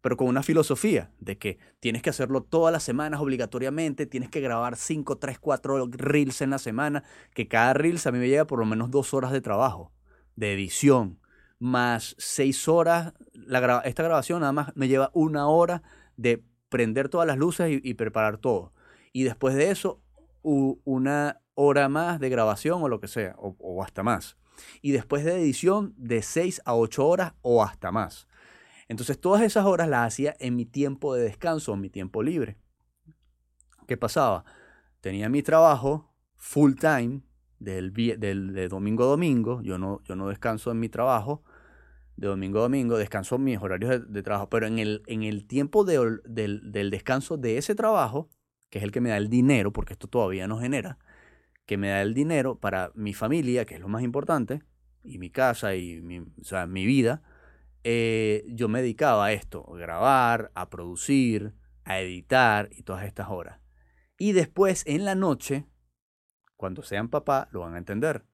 pero con una filosofía de que tienes que hacerlo todas las semanas obligatoriamente, tienes que grabar 5, 3, 4 reels en la semana, que cada reels a mí me lleva por lo menos dos horas de trabajo, de edición, más seis horas, la esta grabación nada más me lleva una hora de prender todas las luces y, preparar todo. Y después de eso, una hora más de grabación o lo que sea, o, o hasta más. Y después de edición, de 6 a 8 horas o hasta más. Entonces todas esas horas las hacía en mi tiempo de descanso, en mi tiempo libre. ¿Qué pasaba? Tenía mi trabajo full time del, del, de domingo a domingo. Yo no, yo no descanso en mi trabajo de domingo a domingo, descanso en mis horarios de, trabajo, pero en el, en el tiempo del, del descanso de ese trabajo, que es el que me da el dinero, porque esto todavía no genera, que me da el dinero para mi familia, que es lo más importante, y mi casa y mi, o sea, mi vida, eh, yo me dedicaba a esto, a grabar, a producir, a editar y todas estas horas. Y después en la noche, cuando sean papá, lo van a entender.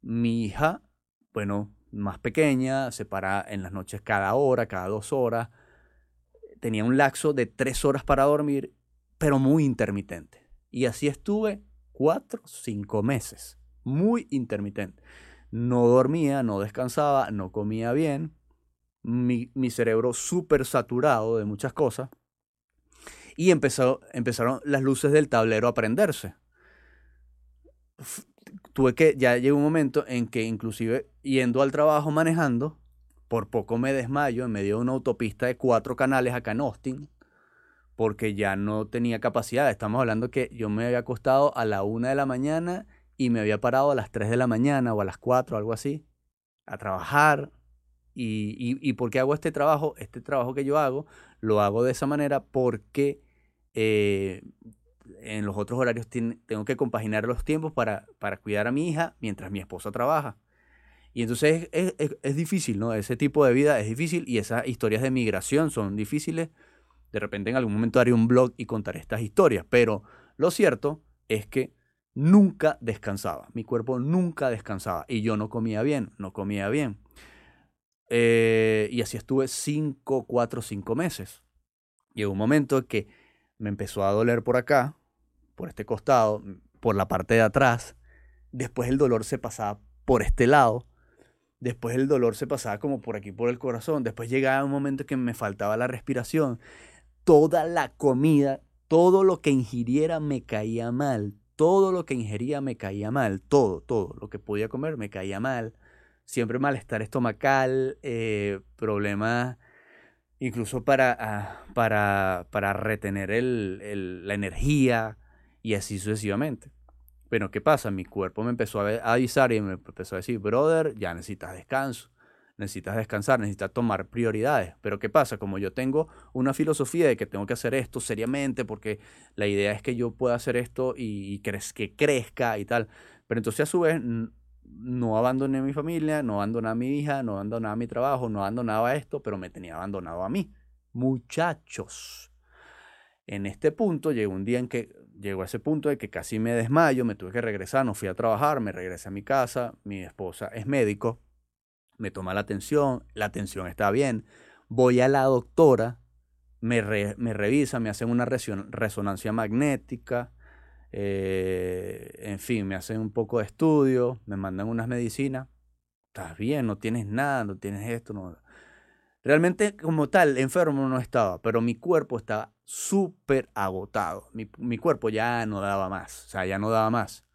Mi hija, bueno, más pequeña, se para en las noches cada hora, cada dos horas. Tenía un laxo de tres horas para dormir, pero muy intermitente. Y así estuve cuatro, cinco meses. Muy intermitente. No dormía, no descansaba, no comía bien mi, cerebro súper saturado de muchas cosas. Y empezó, empezaron las luces del tablero a prenderse. Tuve que, ya llegó un momento en que inclusive yendo al trabajo manejando, por poco me desmayo en medio de una autopista de cuatro canales acá en Austin, porque ya no tenía capacidad. Estamos hablando que yo me había acostado a la una de la mañana y me había parado a las tres de la mañana o a las cuatro, algo así, a trabajar, y, y, por qué hago este trabajo? Este trabajo que yo hago, lo hago de esa manera porque eh, en los otros horarios tengo que compaginar los tiempos para, para, cuidar a mi hija mientras mi esposa trabaja. Y entonces es, es, es, difícil, ¿no? Ese tipo de vida es difícil y esas historias de migración son difíciles. De repente en algún momento haré un blog y contaré estas historias, pero lo cierto es que nunca descansaba. Mi cuerpo nunca descansaba y yo no comía bien, no comía bien. Eh, y así estuve cinco, cuatro, cinco meses. Llegó un momento que me empezó a doler por acá, por este costado, por la parte de atrás. Después el dolor se pasaba por este lado. Después el dolor se pasaba como por aquí, por el corazón. Después llegaba un momento que me faltaba la respiración. Toda la comida, todo lo que ingiriera me caía mal. Todo lo que ingería me caía mal. Todo, todo lo que podía comer me caía mal siempre malestar estomacal, eh, problemas incluso para, ah, para, para retener el, la energía y así sucesivamente. Pero ¿qué pasa? Mi cuerpo me empezó a avisar y me empezó a decir, brother, ya necesitas descanso, necesitas descansar, necesitas tomar prioridades. Pero ¿qué pasa? Como yo tengo una filosofía de que tengo que hacer esto seriamente porque la idea es que yo pueda hacer esto y, y que crezca y tal. Pero entonces a su vez no abandoné a mi familia, no abandoné a mi hija, no abandoné a mi trabajo, no abandonaba esto, pero me tenía abandonado a mí. Muchachos. En este punto llegó un día en que llegó a ese punto de que casi me desmayo, me tuve que regresar, no fui a trabajar, me regresé a mi casa, mi esposa es médico, me toma la atención, la atención está bien, voy a la doctora, me, me revisa, me hacen una resonancia magnética, eh, en fin, me hacen un poco de estudio, me mandan unas medicinas, estás bien, no tienes nada, no tienes esto, no. Realmente como tal, enfermo no estaba, pero mi cuerpo estaba súper agotado. Mi, mi, cuerpo ya no daba más, o sea, ya no daba más.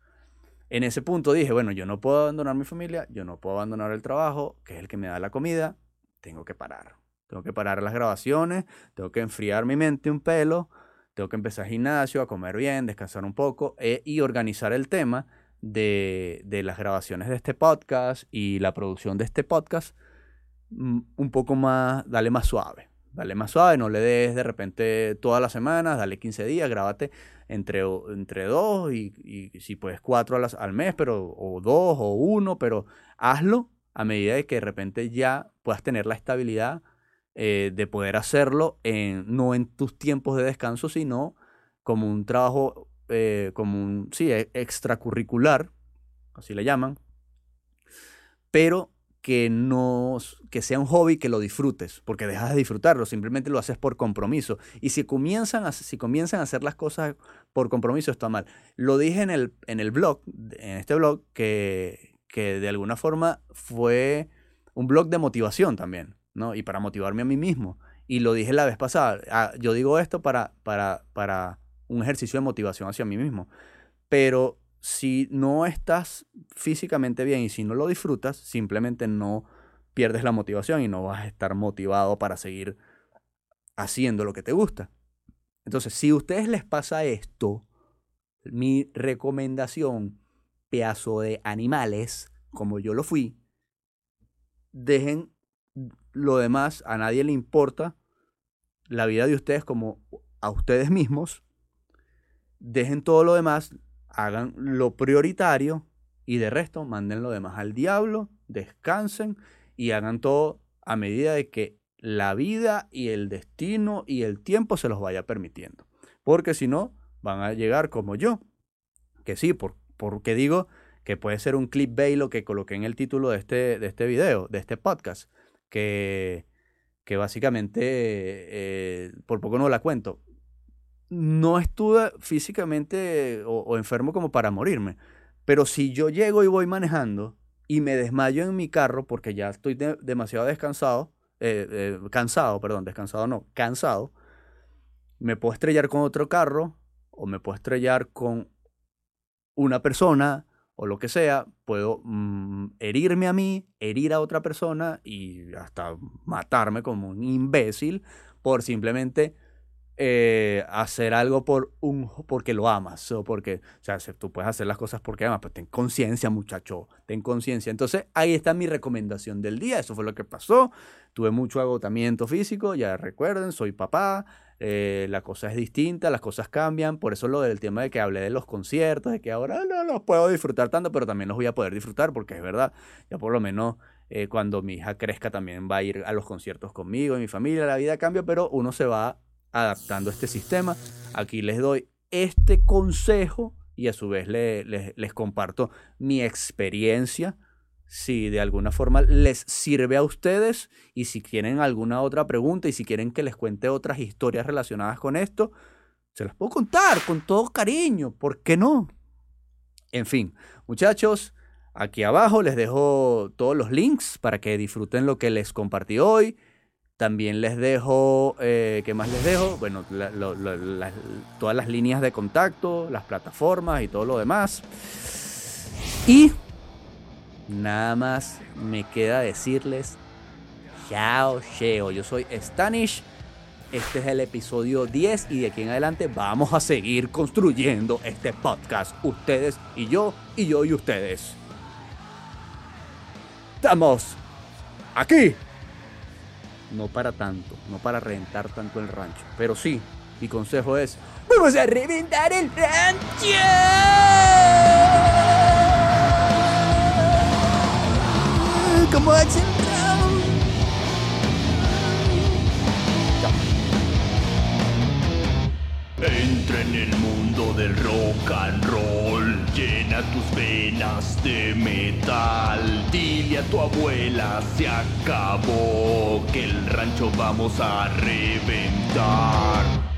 En ese punto dije, bueno, yo no puedo abandonar mi familia, yo no puedo abandonar el trabajo, que es el que me da la comida, tengo que parar. Tengo que parar las grabaciones, tengo que enfriar mi mente un pelo, tengo que empezar gimnasio, a comer bien, descansar un poco eh, y organizar el tema de, de, las grabaciones de este podcast y la producción de este podcast mm, un poco más, dale más suave. Dale más suave, no le des de repente todas las semanas, dale 15 días, grábate entre, entre dos y, y si puedes cuatro las, al mes, pero, o dos o uno, pero hazlo a medida de que de repente ya puedas tener la estabilidad eh, de poder hacerlo en, no en tus tiempos de descanso, sino como un trabajo, eh, como un, sí, e, extracurricular, así le llaman, pero que no que sea un hobby que lo disfrutes, porque dejas de disfrutarlo, simplemente lo haces por compromiso. Y si comienzan a, si comienzan a hacer las cosas por compromiso está mal. Lo dije en el, en el blog, en este blog, que, que de alguna forma fue un blog de motivación también. ¿No? Y para motivarme a mí mismo. Y lo dije la vez pasada, ah, yo digo esto para, para, para un ejercicio de motivación hacia mí mismo. Pero si no estás físicamente bien y si no lo disfrutas, simplemente no pierdes la motivación y no vas a estar motivado para seguir haciendo lo que te gusta. Entonces, si a ustedes les pasa esto, mi recomendación, pedazo de animales, como yo lo fui, dejen lo demás a nadie le importa, la vida de ustedes como a ustedes mismos, dejen todo lo demás, hagan lo prioritario y de resto manden lo demás al diablo, descansen y hagan todo a medida de que la vida y el destino y el tiempo se los vaya permitiendo. Porque si no, van a llegar como yo. Que sí, por, porque digo que puede ser un clickbait lo que coloqué en el título de este, de este video, de este podcast que, básicamente, eh, por poco no la cuento, no estuve físicamente o, enfermo como para morirme, pero si yo llego y voy manejando y me desmayo en mi carro porque ya estoy demasiado descansado, eh, eh, cansado, perdón, descansado no, cansado, me puedo estrellar con otro carro o me puedo estrellar con una persona o lo que sea, puedo mm, herirme a mí, herir a otra persona y hasta matarme como un imbécil por simplemente eh, hacer algo por un, porque lo amas o porque, o sea, tú puedes hacer las cosas porque amas, pero ten conciencia muchacho, ten conciencia. Entonces ahí está mi recomendación del día, eso fue lo que pasó, tuve mucho agotamiento físico, ya recuerden, soy papá, eh, la cosa es distinta, las cosas cambian, por eso lo del tema de que hablé de los conciertos, de que ahora no los puedo disfrutar tanto, pero también los voy a poder disfrutar porque es verdad, ya por lo menos eh, cuando mi hija crezca también va a ir a los conciertos conmigo, mi familia, la vida cambia, pero uno se va adaptando a este sistema. Aquí les doy este consejo y a su vez les comparto mi experiencia si de alguna forma les sirve a ustedes y si tienen alguna otra pregunta y si quieren que les cuente otras historias relacionadas con esto, se las puedo contar con todo cariño, ¿por qué no? En fin, muchachos, aquí abajo les dejo todos los links para que disfruten lo que les compartí hoy. También les dejo, eh, ¿qué más les dejo? Bueno, todas las líneas de contacto, las plataformas y todo lo demás. Y Nada más me queda decirles chao, cheo. Yo soy Stanish. Este es el episodio 10 y de aquí en adelante vamos a seguir construyendo este podcast. Ustedes y yo, y yo y ustedes. Estamos aquí. No para tanto, no para reventar tanto el rancho. Pero sí, mi consejo es, vamos a reventar el rancho. Como Axel el mundo del rock and roll. Llena tus venas de metal. Dile a tu abuela se acabó que el rancho vamos a reventar.